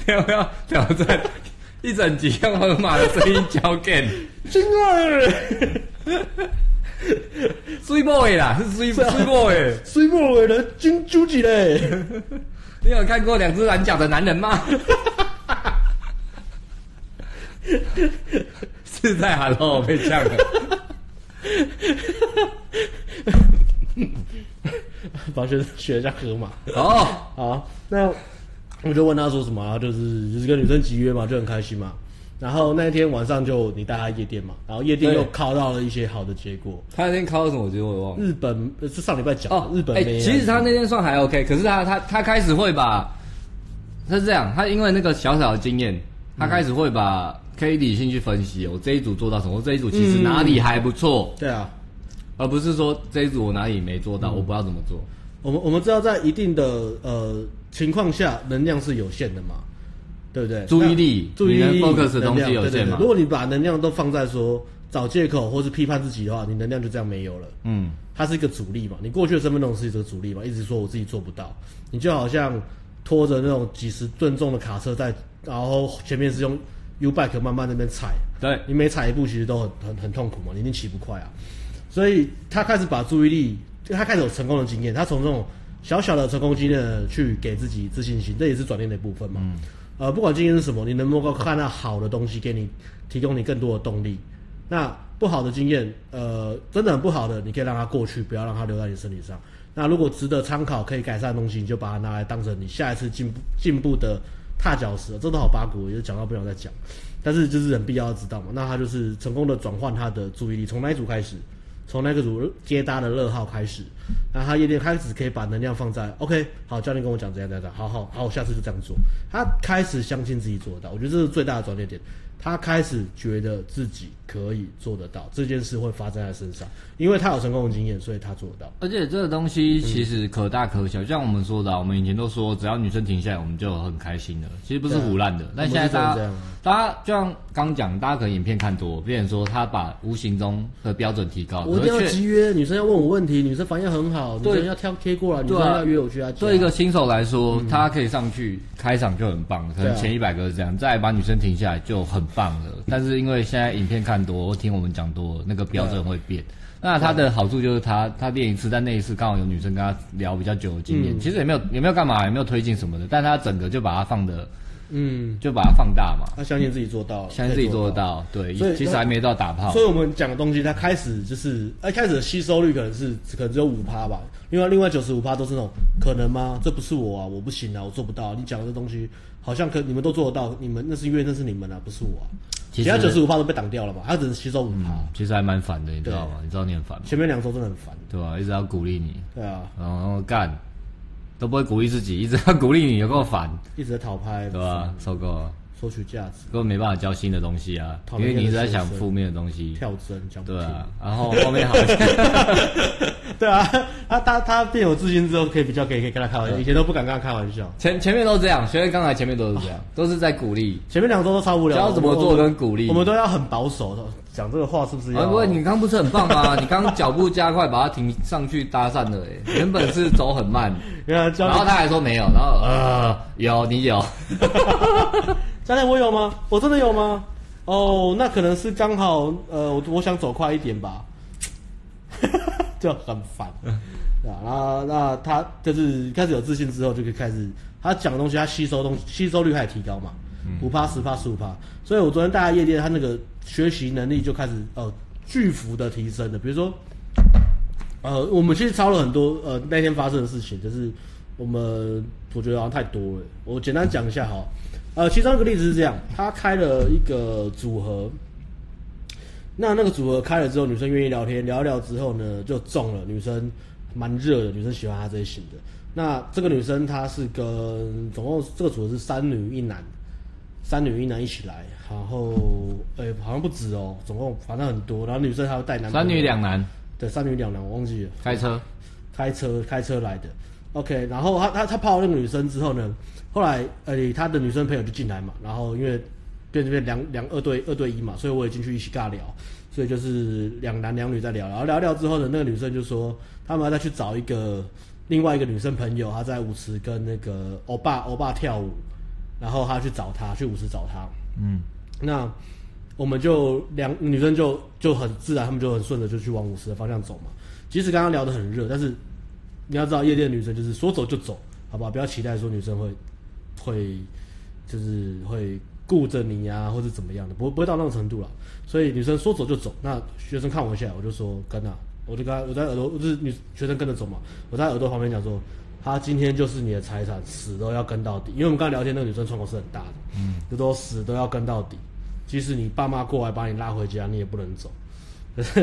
要不要挑战一整集用河马的声音教 game？亲爱的，Sweet Boy 啦，是 Sweet Sweet Boy，Sweet Boy 的金猪几嘞？你有看过两只蓝脚的男人吗？是在喊啰，被呛了。把学学一下河马。哦，好，那我就问他说什么，然后就是就是跟女生集约嘛，就很开心嘛。然后那一天晚上就你带他夜店嘛，然后夜店又靠到了一些好的结果。他那天靠到什么结果我忘了。日本是上礼拜讲哦，日本哎、欸，其实他那天算还 OK，可是他他他开始会把，他是这样，他因为那个小小的经验，他开始会把可以理性去分析，我这一组做到什么，我这一组其实哪里还不错、嗯，对啊，而不是说这一组我哪里没做到，嗯、我不知道怎么做。我们我们知道在一定的呃情况下，能量是有限的嘛。对不对？注意力，注意力，focus 的东西有限嘛？如果你把能量都放在说找借口或是批判自己的话，你能量就这样没有了。嗯，它是一个阻力嘛？你过去的身份都是一个阻力嘛？一直说我自己做不到，你就好像拖着那种几十吨重的卡车在，然后前面是用 U bike 慢慢那边踩，对，你每踩一步其实都很很很痛苦嘛，你一定骑不快啊。所以他开始把注意力，他开始有成功的经验，他从这种小小的成功经验去给自己自信心，这也是转念的一部分嘛。嗯呃，不管经验是什么，你能不能够看到好的东西，给你提供你更多的动力。那不好的经验，呃，真的很不好的，你可以让它过去，不要让它留在你身体上。那如果值得参考、可以改善的东西，你就把它拿来当成你下一次进步进步的踏脚石。这都好八股，也就讲到不想再讲。但是就是很必要知道嘛。那他就是成功的转换他的注意力，从哪一组开始？从那个组接搭的热号开始，那他夜店开始可以把能量放在 OK，好，教练跟我讲怎样怎样，好好好，我下次就这样做。他开始相信自己做得到，我觉得这是最大的转折点。他开始觉得自己可以做得到这件事会发生在身上，因为他有成功的经验，所以他做得到。而且这个东西其实可大可小，嗯、像我们说的，我们以前都说，只要女生停下来，我们就很开心了。其实不是胡乱的，但现在大家，大家就像刚讲，大家可能影片看多，别人说他把无形中的标准提高。我一定要集约，女生要问我问题，女生反应很好，对女生要跳贴过来，女生要约我去。对一个新手来说，他可以上去开场就很棒，可能前一百个是这样，再把女生停下来就很棒了。但是是因为现在影片看多，我听我们讲多，那个标准会变。那他的好处就是他他练一次，但那一次刚好有女生跟他聊比较久的经验，其实也没有也没有干嘛，也没有推进什么的，但他整个就把它放的，嗯，就把它放大嘛。他相信自己做到，相信自己做得到，对。其实还没到打炮。所以我们讲的东西，他开始就是一开始的吸收率可能是可能只有五趴吧，另外另外九十五趴都是那种可能吗？这不是我啊，我不行啊，我做不到。你讲的这东西好像可你们都做得到，你们那是因为那是你们啊，不是我啊。其他九十五趴都被挡掉了嘛，他只能吸收五趴，其实还蛮烦的，你知道吗？你知道你很烦吗？前面两周真的很烦，对吧？一直要鼓励你，对啊，然后干，都不会鼓励自己，一直要鼓励你，有够烦，一直在逃拍，对吧？受够了。索取价值，根本没办法教新的东西啊，因为你一直在想负面的东西。跳针讲对啊，然后后面好像。对啊，他他他变有自信之后，可以比较可以可以跟他开玩笑，以前都不敢跟他开玩笑。前前面都这样，学员刚才前面都是这样，都是在鼓励。前面两周都超无聊，教怎么做跟鼓励，我们都要很保守的讲这个话，是不是？不过，你刚不是很棒吗？你刚脚步加快，把他停上去搭讪的，哎，原本是走很慢，然后他还说没有，然后呃有你有。教练，我有吗？我真的有吗？哦，那可能是刚好，呃，我我想走快一点吧，就很烦，啊，然后那他就是开始有自信之后，就可以开始他讲的东西，他吸收东西吸收率还提高嘛，五趴、十趴、十五趴。所以我昨天带他夜店，他那个学习能力就开始呃巨幅的提升了。比如说，呃，我们其实抄了很多呃那天发生的事情，就是我们我觉得好像太多了。我简单讲一下哈。呃，其中一个例子是这样，他开了一个组合，那那个组合开了之后，女生愿意聊天，聊一聊之后呢，就中了。女生蛮热的，女生喜欢他这一型的。那这个女生她是跟总共这个组合是三女一男，三女一男一起来，然后诶、欸、好像不止哦，总共反正很多。然后女生还要带男，三女两男，对，三女两男，我忘记了。开车，开车，开车来的。OK，然后他他他泡了那个女生之后呢？后来，呃，他的女生朋友就进来嘛，然后因为变成变两两二对二对一嘛，所以我也进去一起尬聊，所以就是两男两女在聊，然后聊聊之后呢，那个女生就说他们要再去找一个另外一个女生朋友，她在舞池跟那个欧巴欧巴跳舞，然后她去找他，去舞池找他，嗯，那我们就两女生就就很自然，他们就很顺着就去往舞池的方向走嘛。即使刚刚聊得很热，但是你要知道夜店女生就是说走就走，好不好？不要期待说女生会。会就是会顾着你呀、啊，或者怎么样的，不不会到那种程度了。所以女生说走就走。那学生看我一下，我就说跟啊，我就跟他我在耳朵，就是女学生跟着走嘛。我在耳朵旁边讲说，他今天就是你的财产，死都要跟到底。因为我们刚聊天，那个女生窗口是很大的，嗯，就说死都要跟到底。即使你爸妈过来把你拉回家，你也不能走，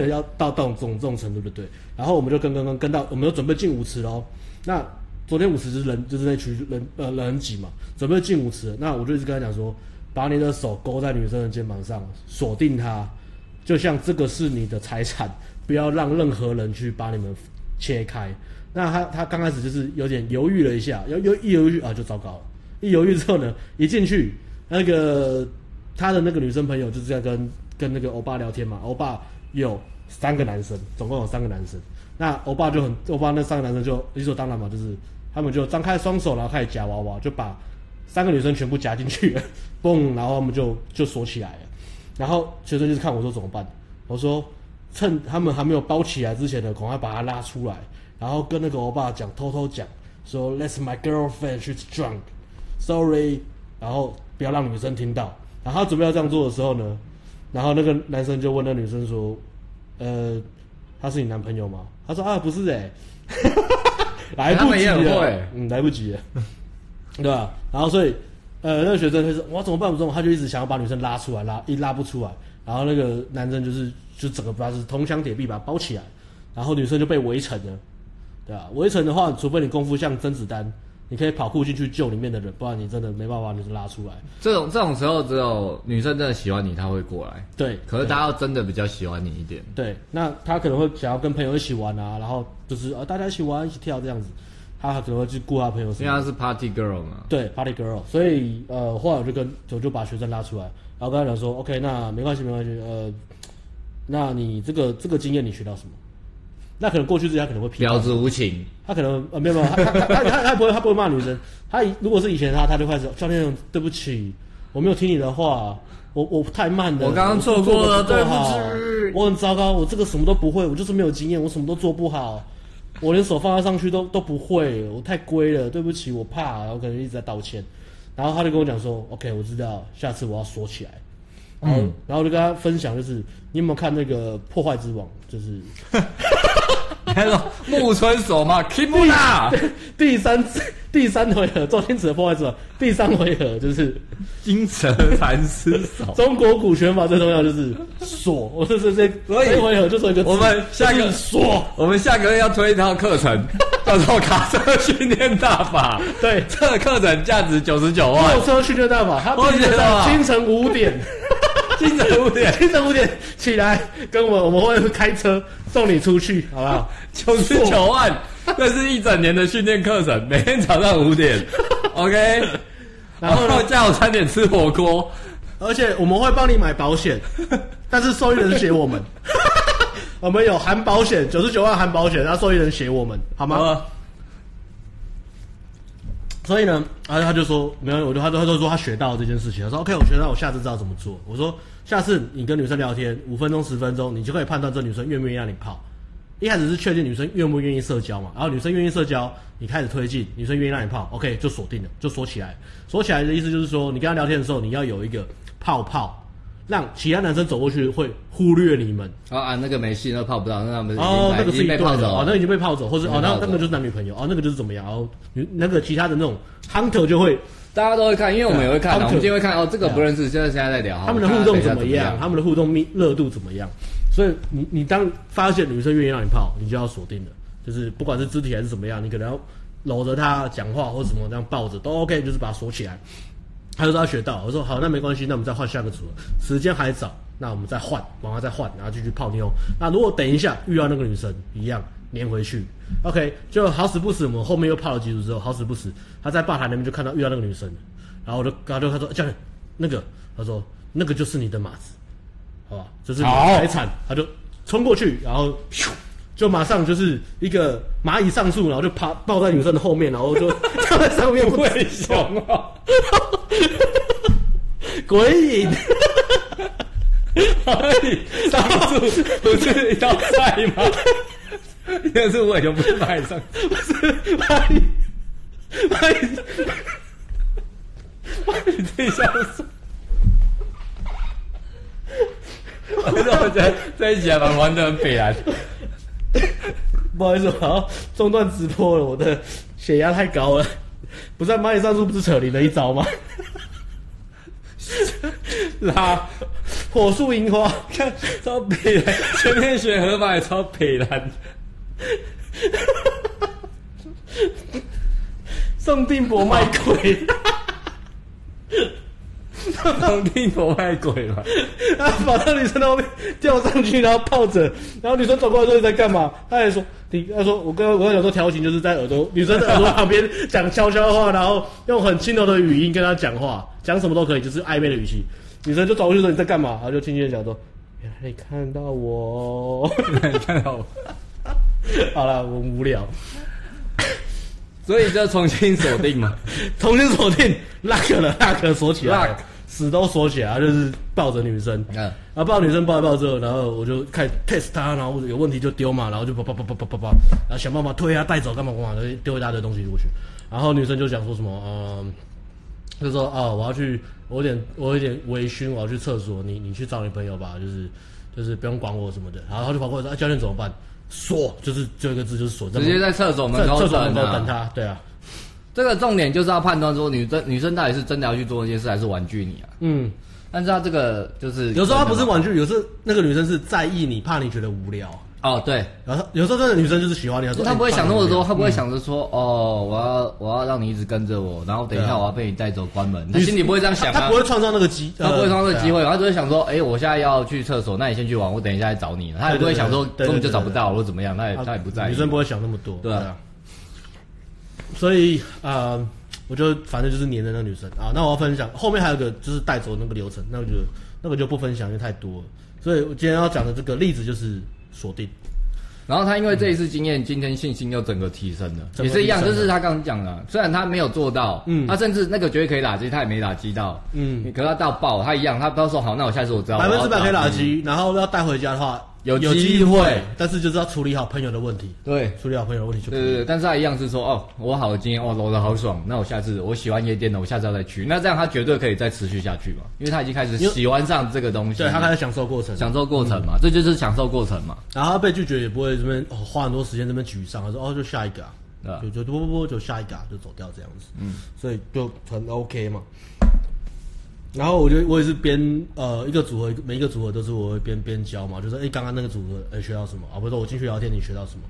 要到到这种这种程度就对。然后我们就跟跟跟跟到，我们就准备进舞池喽。那昨天舞池就是人就是那群人呃人很挤嘛，准备进舞池。那我就一直跟他讲说，把你的手勾在女生的肩膀上，锁定她，就像这个是你的财产，不要让任何人去把你们切开。那他他刚开始就是有点犹豫了一下，犹犹一犹豫啊就糟糕了，一犹豫之后呢，一进去那个他的那个女生朋友就是在跟跟那个欧巴聊天嘛，欧巴有三个男生，总共有三个男生，那欧巴就很欧巴那三个男生就理所当然嘛，就是他们就张开双手，然后开始夹娃娃，就把三个女生全部夹进去了，嘣，然后他们就就锁起来了，然后学生就是看我说怎么办，我说趁他们还没有包起来之前呢，赶快把他拉出来。然后跟那个欧巴讲，偷偷讲，说 Let's my girlfriend, she's drunk, sorry。然后不要让女生听到。然后他准备要这样做的时候呢，然后那个男生就问那女生说：“呃，他是你男朋友吗？”他说：“啊，不是哎、欸，来不及了，嗯，来不及了，对吧？”然后所以，呃，那个学生就说：“我怎么办？不中？”他就一直想要把女生拉出来，拉一拉不出来。然后那个男生就是就整个把是铜墙铁壁把他包起来，然后女生就被围城了。对啊，围城的话，除非你功夫像甄子丹，你可以跑酷进去救里面的人，不然你真的没办法，你就拉出来。这种这种时候，只有女生真的喜欢你，她会过来。对，可是她要真的比较喜欢你一点。对，那她可能会想要跟朋友一起玩啊，然后就是啊，大家一起玩，一起跳这样子。她可能会去顾她朋友，因为她是 party girl 嘛。对，party girl。所以呃，后来我就跟我就把学生拉出来，然后跟他讲说，OK，那没关系，没关系。呃，那你这个这个经验你学到什么？那可能过去之前他可能会批，婊子无情，他可能呃没有没有，他他他不会他不会骂女生，他如果是以前他他就开始教练对不起，我没有听你的话，我我太慢了，我刚刚错过了，对不起，我很糟糕，我这个什么都不会，我就是没有经验，我什么都做不好，我连手放在上去都都不会，我太龟了，对不起，我怕，我可能一直在道歉，然后他就跟我讲说，OK，我知道，下次我要锁起来，然后、嗯、然后我就跟他分享，就是你有没有看那个破坏之王，就是。那种 木村守嘛，Kimura 第三第三回合，周星驰的破坏者，第三回合就是金蛇禅师手。中国古拳法最重要就是锁，我这这这，所以回合就说一个我们下个锁，我们下个月要推一套课程，叫做卡车训练大法。对，这个课程价值九十九万。卡车训练大法，他今天清晨五点。清晨五点，清晨五点起来跟我，我们会开车送你出去，好不好？九十九万，这是一整年的训练课程，每天早上五点，OK。然后呢，下午三点吃火锅，而且我们会帮你买保险，但是受益人写我们，我们有含保险，九十九万含保险，然后受益人写我们，好吗？呃所以呢，啊，他就说没有，我就他就他就说他学到这件事情。他说 OK，我学到，我下次知道怎么做。我说下次你跟女生聊天五分钟十分钟，你就可以判断这女生愿不愿意让你泡。一开始是确定女生愿不愿意社交嘛，然后女生愿意社交，你开始推进，女生愿意让你泡，OK 就锁定了，就锁起来。锁起来的意思就是说，你跟她聊天的时候，你要有一个泡泡。让其他男生走过去会忽略你们啊啊，那个没戏，那个泡不到，那他们哦，那个是被泡走哦，那个已经被泡走，或者哦，那那个就是男女朋友哦，那个就是怎么样？然后那个其他的那种 hunter 就会，大家都会看，因为我们也会看，我们今天会看哦，这个不认识，现在现在在聊，他们的互动怎么样？他们的互动密热度怎么样？所以你你当发现女生愿意让你泡，你就要锁定了，就是不管是肢体还是怎么样，你可能要搂着她讲话或者什么这样抱着都 OK，就是把它锁起来。他说他学到，我说好，那没关系，那我们再换下个组，时间还早。那我们再换，往后再换，然后继续泡妞。那如果等一下遇到那个女生，一样黏回去。OK，就好死不死，我们后面又泡了几组之后，好死不死，他在吧台那边就看到遇到那个女生，然后我就跟他就他说教练，那个他说那个就是你的马子，好吧，就是你财产。他就冲过去，然后咻，就马上就是一个蚂蚁上树，然后就趴抱在女生的后面，然后就 跳在上面不会熊啊，鬼影。上树不是要菜吗？应该是我，就不是蚂蚁上，不是蚂蚁，蚂蚁，蚂蚁自己上树。我觉得在一起还蛮玩的很北烂。不好意思，我要中断直播了，我的血压太高了，不是蚂蚁上树不是扯铃的一招吗？拉火树银花，看超北蓝，前面选河马也超北蓝。宋定伯卖鬼，宋定伯卖鬼嘛？他跑到女生的后面吊上去，然后抱着，然后女生走过来说你在干嘛？他还说你，他说我刚刚我刚有时候调情就是在耳朵女生的耳朵旁边讲悄悄话，然后用很轻柔的语音跟她讲话，讲什么都可以，就是暧昧的语气。女生就走过去说你在干嘛？然后就轻轻的讲说，原来你看到我，你看到我，好了，我无聊。所以就重新锁定嘛，重新锁定，lock 了，lock 锁起来，死都锁起来，就是抱着女生，嗯，然后抱女生抱一抱之后，然后我就开始 test 她，然后有问题就丢嘛，然后就叭叭叭叭叭叭叭，然后想办法推她带走，干嘛干嘛，就丢一大堆东西过去，然后女生就讲说什么，嗯，就说哦，我要去，我有点我有点微醺，我要去厕所，你你去找你朋友吧，就是就是不用管我什么的，然后他就跑过来说，啊，教练怎么办？锁就是就一个字，就是锁。直接在厕所门口等等他。对啊，这个重点就是要判断说女生女生到底是真的要去做这件事，还是婉拒你啊？嗯，但是他这个就是有时候他不是婉拒，有时候那个女生是在意你，怕你觉得无聊。哦，对，然后有时候真的女生就是喜欢你，她不会想那么多，她不会想着说，哦，我要我要让你一直跟着我，然后等一下我要被你带走关门，她心里不会这样想，她不会创造那个机，她不会创造那个机会，她只会想说，哎，我现在要去厕所，那你先去玩，我等一下来找你，她也不会想说根本就找不到或怎么样，她也她也不在意，女生不会想那么多，对啊，所以啊，我就反正就是黏着那个女生啊，那我要分享后面还有个就是带走那个流程，那我觉得那个就不分享，因为太多了，所以我今天要讲的这个例子就是锁定。然后他因为这一次经验，今天信心又整个提升了，也是一样，就是他刚刚讲的，虽然他没有做到，嗯，他甚至那个绝对可以打击，他也没打击到，嗯，可是他到爆，他一样，他到时候好，那我下次我知道百分之百可以打击，然后要带回家的话。有有机会，但是就是要处理好朋友的问题。对，处理好朋友的问题就可以。对对对，但是他一样是说，哦，我好的经验，哦，玩的好爽。那我下次我喜欢夜店的，我下次要再去。那这样他绝对可以再持续下去嘛？因为他已经开始喜欢上这个东西。对，他开始享受过程，享受过程嘛，嗯、这就是享受过程嘛。然后他被拒绝也不会这边、哦、花很多时间这边沮丧，他说哦，就下一个啊，啊就就不不不就下一个啊，就走掉这样子。嗯，所以就很 OK 嘛。然后我觉得我也是边呃一个组合，每一个组合都是我会边边教嘛，就是哎刚刚那个组合哎学到什么啊？不是说我进去聊天，你学到什么？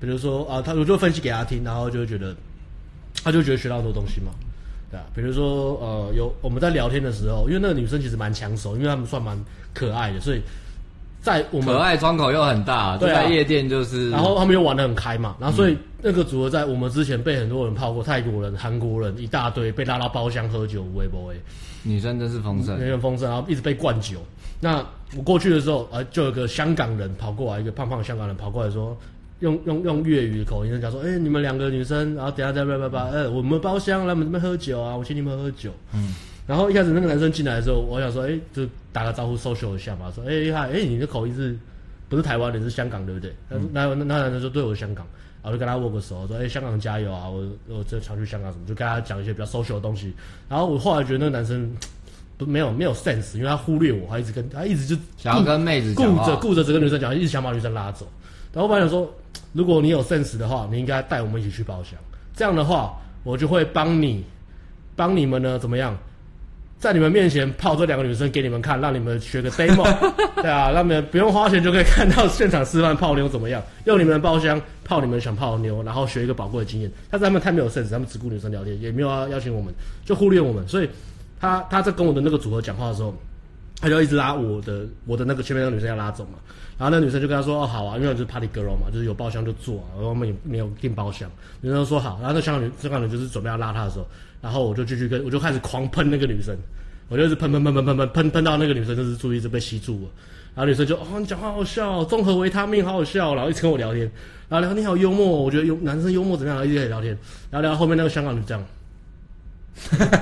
比如说啊，他我就分析给他听，然后就会觉得他就觉得学到很多东西嘛，对啊。比如说呃有我们在聊天的时候，因为那个女生其实蛮抢手，因为他们算蛮可爱的，所以在我们可爱窗口又很大，对啊，夜店就是，然后他们又玩的很开嘛，然后所以那个组合在我们之前被很多人泡过，泰国人、韩国人一大堆被拉到包厢喝酒，喂不喂？女生真是丰盛，女生丰盛，然后一直被灌酒。那我过去的时候，呃，就有个香港人跑过来，一个胖胖的香港人跑过来说，用用用粤语的口音讲说，哎、欸，你们两个女生，然后等下再叭叭叭，呃，我们包厢来我们这边喝酒啊，我请你们喝酒。嗯。然后一开始那个男生进来的时候，我想说，哎、欸，就打个招呼，social 一下嘛，说，哎、欸，嗨，哎、欸，你的口音是，不是台湾人，是香港，对不对？嗯、那那那男生说，对，我是香港。然后就跟他握个手，说：“哎、欸，香港加油啊！我我这常去香港什么，就跟他讲一些比较 social 的东西。然后我后来觉得那个男生不 没有没有 sense，因为他忽略我，他一直跟他一直就想要跟妹子顾着顾着这个女生讲，一直想把女生拉走。然后我本来想说，如果你有 sense 的话，你应该带我们一起去包厢。这样的话，我就会帮你帮你们呢怎么样？”在你们面前泡这两个女生给你们看，让你们学个 demo，对啊，让你们不用花钱就可以看到现场示范泡妞怎么样，用你们的包厢泡你们想泡的妞，然后学一个宝贵的经验。但是他们太没有 sense，他们只顾女生聊天，也没有要邀请我们，就忽略我们。所以他他在跟我的那个组合讲话的时候，他就一直拉我的我的那个前面那个女生要拉走嘛。然后那女生就跟他说：“哦，好啊，因为我是 party girl 嘛，就是有包厢就坐啊，然后我们也没有订包厢。”女生说好，然后那香港女香港人就是准备要拉他的时候。然后我就继续跟，我就开始狂喷那个女生，我就是喷喷喷喷喷喷喷喷到那个女生就是注意力被吸住了，然后女生就哦，你讲话好笑，综合维他命好好笑，然后一直跟我聊天，然后聊天好幽默，我觉得幽男生幽默怎么样，一直可以聊天，然后聊到后面那个香港女这样，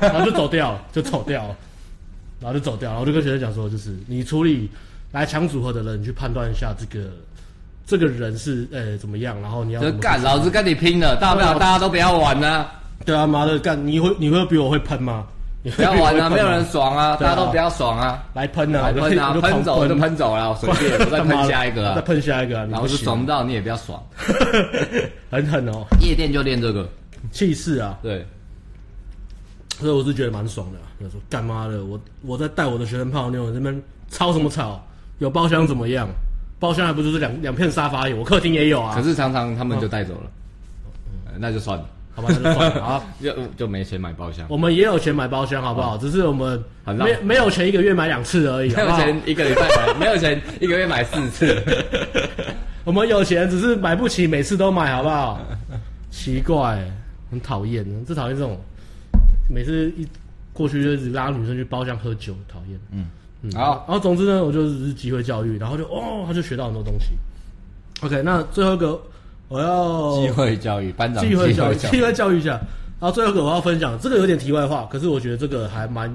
然后就走掉，就走掉，然后就走掉，然后我就跟学生讲说，就是你处理来抢组合的人，你去判断一下这个这个人是呃怎么样，然后你要干，老子跟你拼了，大不了大家都不要玩呢。对啊，妈的干！你会你会比我会喷吗？你不要玩啊，没有人爽啊，大家都不要爽啊！来喷啊，来喷啊，喷走就喷走了，随便，再喷下一个，再喷下一个，然后就爽不到，你也不要爽，很狠哦！夜店就练这个，气势啊，对。所以我是觉得蛮爽的、啊。他说干嘛的？我我在带我的学生泡妞，这边吵什么吵？有包厢怎么样？包厢还不就是两两片沙发有？我客厅也有啊。可是常常他们就带走了，哦、那就算了，好吧，那就算了啊，就就没钱买包厢。我们也有钱买包厢，好不好？哦、只是我们没没有钱一个月买两次而已，没有钱一个礼拜买，没有钱一个月买四次。我们有钱，只是买不起每次都买，好不好？奇怪，很讨厌，最讨厌这种。每次一过去就拉女生去包厢喝酒，讨厌。嗯嗯，好，然后总之呢，我就是机会教育，然后就哦，他就学到很多东西。OK，那最后一个我要机会教育班长，机会教育，机会教育一下。然后最后一个我要分享，这个有点题外话，可是我觉得这个还蛮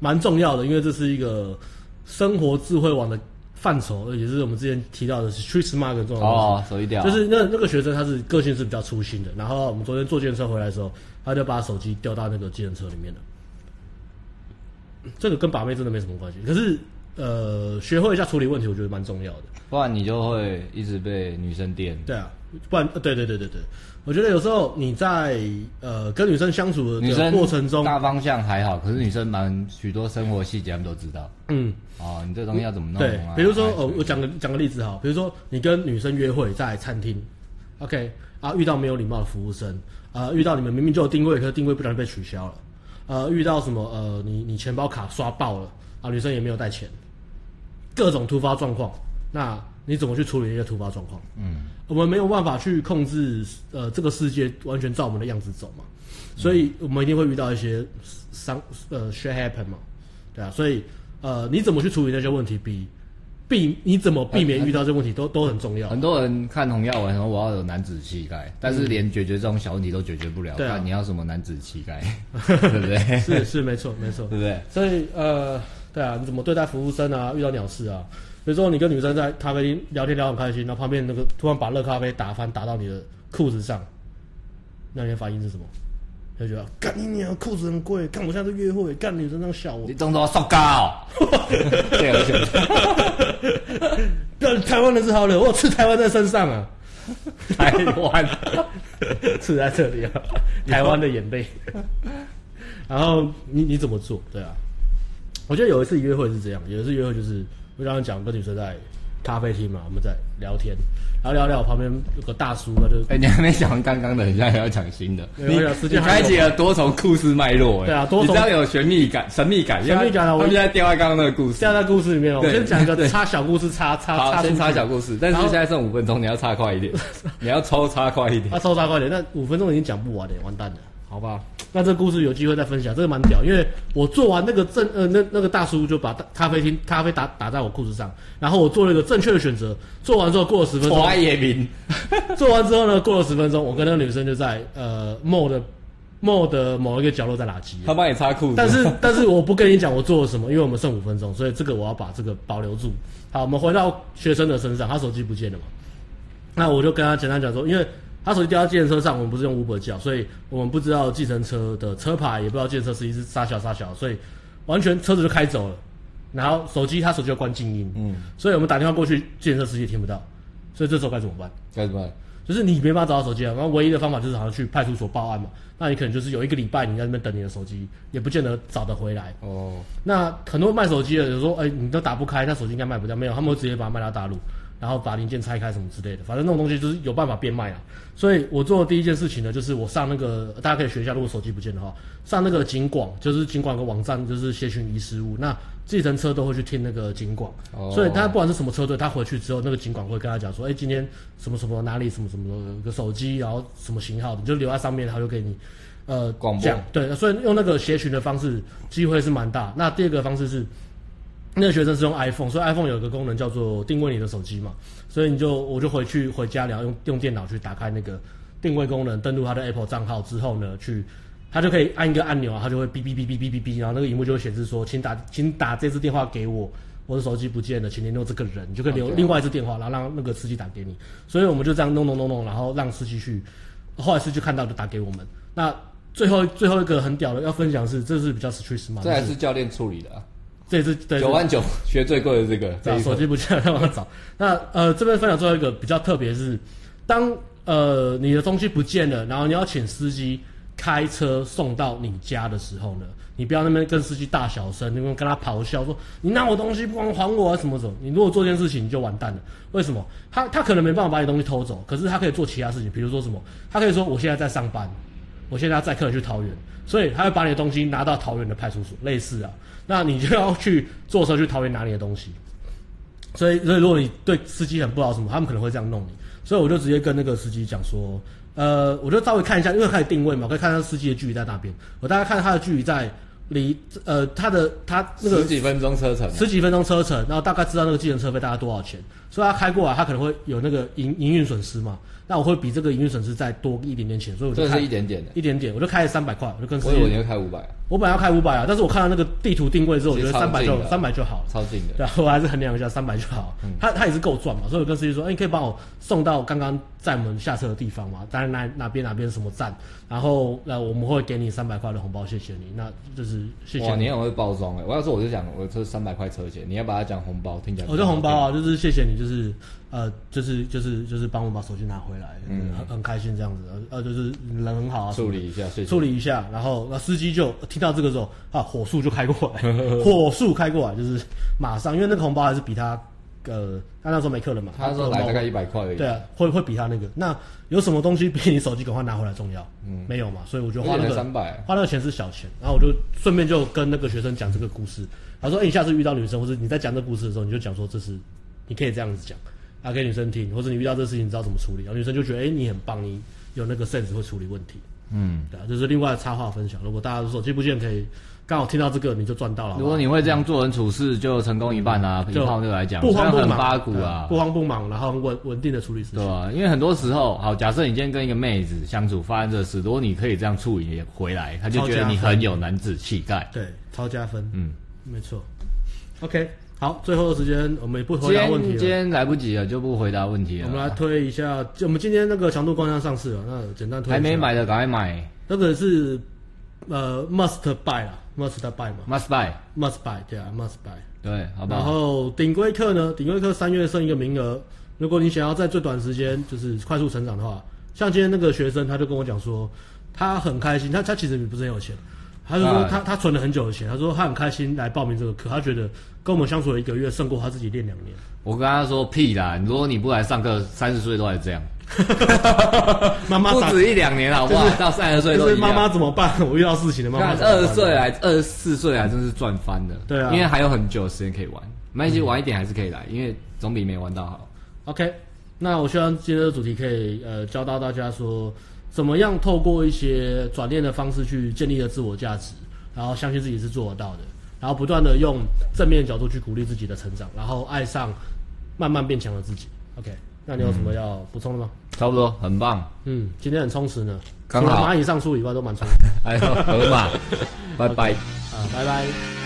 蛮重要的，因为这是一个生活智慧网的范畴，而且是我们之前提到的是 Street Smart 这种东西。哦，手机掉，就是那那个学生他是个性是比较粗心的，然后我们昨天坐计程车回来的时候。他就把手机掉到那个计程车里面了，这个跟把妹真的没什么关系。可是，呃，学会一下处理问题，我觉得蛮重要的。不然你就会一直被女生电。对啊，不然，对对对对对，我觉得有时候你在呃跟女生相处的过程中，大方向还好，可是女生蛮许多生活细节他们都知道。嗯，哦，你这东西要怎么弄啊？对，比如说，哦，我讲个讲个例子哈，比如说你跟女生约会在餐厅，OK，啊，遇到没有礼貌的服务生。啊，遇到你们明明就有定位，可是定位不小心被取消了。呃，遇到什么？呃，你你钱包卡刷爆了啊，女生也没有带钱，各种突发状况，那你怎么去处理一些突发状况？嗯，我们没有办法去控制，呃，这个世界完全照我们的样子走嘛，所以我们一定会遇到一些伤，呃，shit happen 嘛，对啊，所以呃，你怎么去处理那些问题比？避你怎么避免遇到这个问题都都很重要。很多人看红药丸说我要有男子气概，但是连解决这种小问题都解决不了。对啊，你要什么男子气概？对不对？是是没错没错，对不对？所以呃，对啊，你怎么对待服务生啊？遇到鸟事啊？比如说你跟女生在咖啡厅聊天聊很开心，然后旁边那个突然把热咖啡打翻打到你的裤子上，那你的反应是什么？就觉得干你娘，裤子很贵，干我现在是约会，干女生这样笑我，你动作瘦高，对，而且，台湾人是好惹，我刺台湾在身上啊，台湾。刺在这里啊，台湾的眼泪，然后你你怎么做？对啊，我觉得有一次约会是这样，有一次约会就是我刚刚讲跟女生在咖啡厅嘛，我们在聊天。然后聊聊，旁边有个大叔，他就哎，你还没讲完刚刚的，你现在还要讲新的。你你开启了多重故事脉络，哎，对啊，多重，你这样有神秘感、神秘感、神秘感啊！我们现在掉在刚刚那个故事，掉在故事里面哦。我先讲一个插小故事，插插插，先插小故事。但是现在剩五分钟，你要插快一点，你要抽插快一点。啊抽插快一点，那五分钟已经讲不完了，完蛋了。好吧，那这个故事有机会再分享，这个蛮屌，因为我做完那个正呃那那个大叔就把咖啡厅咖啡打打在我裤子上，然后我做了一个正确的选择，做完之后过了十分钟，我爱野民，做完之后呢，过了十分钟，我跟那个女生就在呃 mall 的 mall 的某一个角落在拉机，他帮你擦裤子，但是但是我不跟你讲我做了什么，因为我们剩五分钟，所以这个我要把这个保留住。好，我们回到学生的身上，他手机不见了嘛，那我就跟他简单讲说，因为。他手机掉到计程车上，我们不是用 Uber 叫，所以我们不知道计程车的车牌，也不知道计程车司机是杀小杀小，所以完全车子就开走了。然后手机他手机要关静音，嗯，所以我们打电话过去，计程车司机听不到，所以这时候该怎么办？该怎么办？就是你没办法找到手机了，然后唯一的方法就是好像去派出所报案嘛。那你可能就是有一个礼拜你在那边等你的手机，也不见得找得回来。哦，那很多卖手机的有说，哎，你都打不开，那手机应该卖不掉，没有，他们会直接把它卖到大陆。然后把零件拆开什么之类的，反正那种东西就是有办法变卖啊。所以我做的第一件事情呢，就是我上那个大家可以学一下，如果手机不见的话，上那个警广，就是警广有个网站，就是协寻遗失物。那计程车都会去听那个警广，哦、所以他不管是什么车队，他回去之后，那个警广会跟他讲说，哎，今天什么什么哪里什么什么有个手机，然后什么型号，你就留在上面，他就给你呃广播。对，所以用那个协寻的方式，机会是蛮大。那第二个方式是。那个学生是用 iPhone，所以 iPhone 有一个功能叫做定位你的手机嘛，所以你就我就回去回家然后用用电脑去打开那个定位功能，登录他的 Apple 账号之后呢，去他就可以按一个按钮啊，他就会哔哔哔哔哔哔哔，然后那个荧幕就会显示说，请打请打这支电话给我，我的手机不见了，请联络这个人，你就可以留另外一支电话，然后让那个司机打给你。所以我们就这样弄弄弄弄，然后让司机去，后来司机看到就打给我们。那最后最后一个很屌的要分享是，这是比较 street smart，这还是教练处理的啊。这是九万九学最贵的这个，手机不见了，让我找。那呃，这边分享最后一个比较特别是，当呃，你的东西不见了，然后你要请司机开车送到你家的时候呢，你不要那边跟司机大小声，那边跟他咆哮说你拿我东西不还还我啊什么什么。你如果做这件事情，你就完蛋了。为什么？他他可能没办法把你东西偷走，可是他可以做其他事情，比如说什么？他可以说我现在在上班，我现在要载客人去桃园，所以他会把你的东西拿到桃园的派出所，类似啊。那你就要去坐车去桃园拿你的东西。所以，所以如果你对司机很不好什么，他们可能会这样弄你。所以我就直接跟那个司机讲说，呃，我就稍微看一下，因为开始定位嘛，我可以看到司机的距离在那边。我大概看他的距离在离呃他的他那个十几分钟车程，十几分钟车程，然后大概知道那个计程车费大概多少钱。所以他开过来，他可能会有那个营营运损失嘛。那我会比这个营运损失再多一点点钱，所以我就开这是一点点的，一点点，我就开了三百块，我就跟司机。我以为你会开五百。我本来要开五百啊，但是我看到那个地图定位之后，我觉得三百就三百就好了，超近的。对，我还是衡量一下三百就好。嗯，他他也是够赚嘛，所以我跟司机说，哎、欸，你可以帮我送到刚刚载我们下车的地方嘛？当然哪哪边哪边什么站，然后那我们会给你三百块的红包，谢谢你。那就是谢谢你。很会包装哎！我要说我就讲，我这三百块车钱，你要把它讲红包，听起来。我就红包啊，就是谢谢你，就是呃，就是就是就是帮我把手机拿回来，嗯，很很开心这样子，呃，就是人很好啊，处理一下。处理一下，然后那司机就听到这个时候。啊，火速就开过来，火速开过来，就是马上，因为那个红包还是比他，呃，他那时候没客人嘛，他说来大概一百块而已。对啊，会会比他那个。那有什么东西比你手机赶快拿回来重要？嗯，没有嘛，所以我就花那个三百，花那个钱是小钱。然后我就顺便就跟那个学生讲这个故事。他说：“哎、欸，你下次遇到女生，或者你在讲这个故事的时候，你就讲说这是你可以这样子讲，啊，给女生听，或者你遇到这个事情，你知道怎么处理。然后女生就觉得，哎、欸，你很棒，你有那个 sense 会处理问题。嗯，对啊，这、就是另外的插话分享。如果大家手机不见可以。刚好听到这个，你就赚到了。如果你会这样做人处事，就成功一半啊。以泡妞来讲，不慌不忙，八股啊，不慌不忙，然后稳稳定的处理事情。对啊，因为很多时候，好，假设你今天跟一个妹子相处，发生这事，如果你可以这样处理回来，他就觉得你很有男子气概。对，超加分。嗯，没错。OK，好，最后的时间我们也不回答问题了。今天来不及了，就不回答问题了。我们来推一下，我们今天那个强度光枪上市了，那简单推。还没买的赶快买。那个是呃 must buy 啦。Must buy 嘛？Must buy，Must buy，对啊，Must buy，对，好吧。然后顶规课呢？顶规课三月剩一个名额，如果你想要在最短时间就是快速成长的话，像今天那个学生他就跟我讲说，他很开心，他他其实也不是很有钱，他就说他他存了很久的钱，他说他很开心来报名这个课，他觉得跟我们相处了一个月胜过他自己练两年。我跟他说屁啦，如果你不来上课，三十岁都还这样。妈妈不止一两年好不好？到三十岁都。妈妈怎么办？我遇到事情的妈妈。二十岁来，二十四岁来，真是赚翻了。对啊，因为还有很久的时间可以玩，没关系，晚一点还是可以来，因为总比没玩到好。OK，那我希望今天的主题可以呃教到大家说，怎么样透过一些转念的方式去建立了自我价值，然后相信自己是做得到的，然后不断的用正面的角度去鼓励自己的成长，然后爱上慢慢变强的自己。OK。那你有什么要补充的吗？差不多，很棒。嗯，今天很充实呢，刚好除了蚂蚁上树以外都蛮充实。哎，河马，拜拜。啊，拜拜。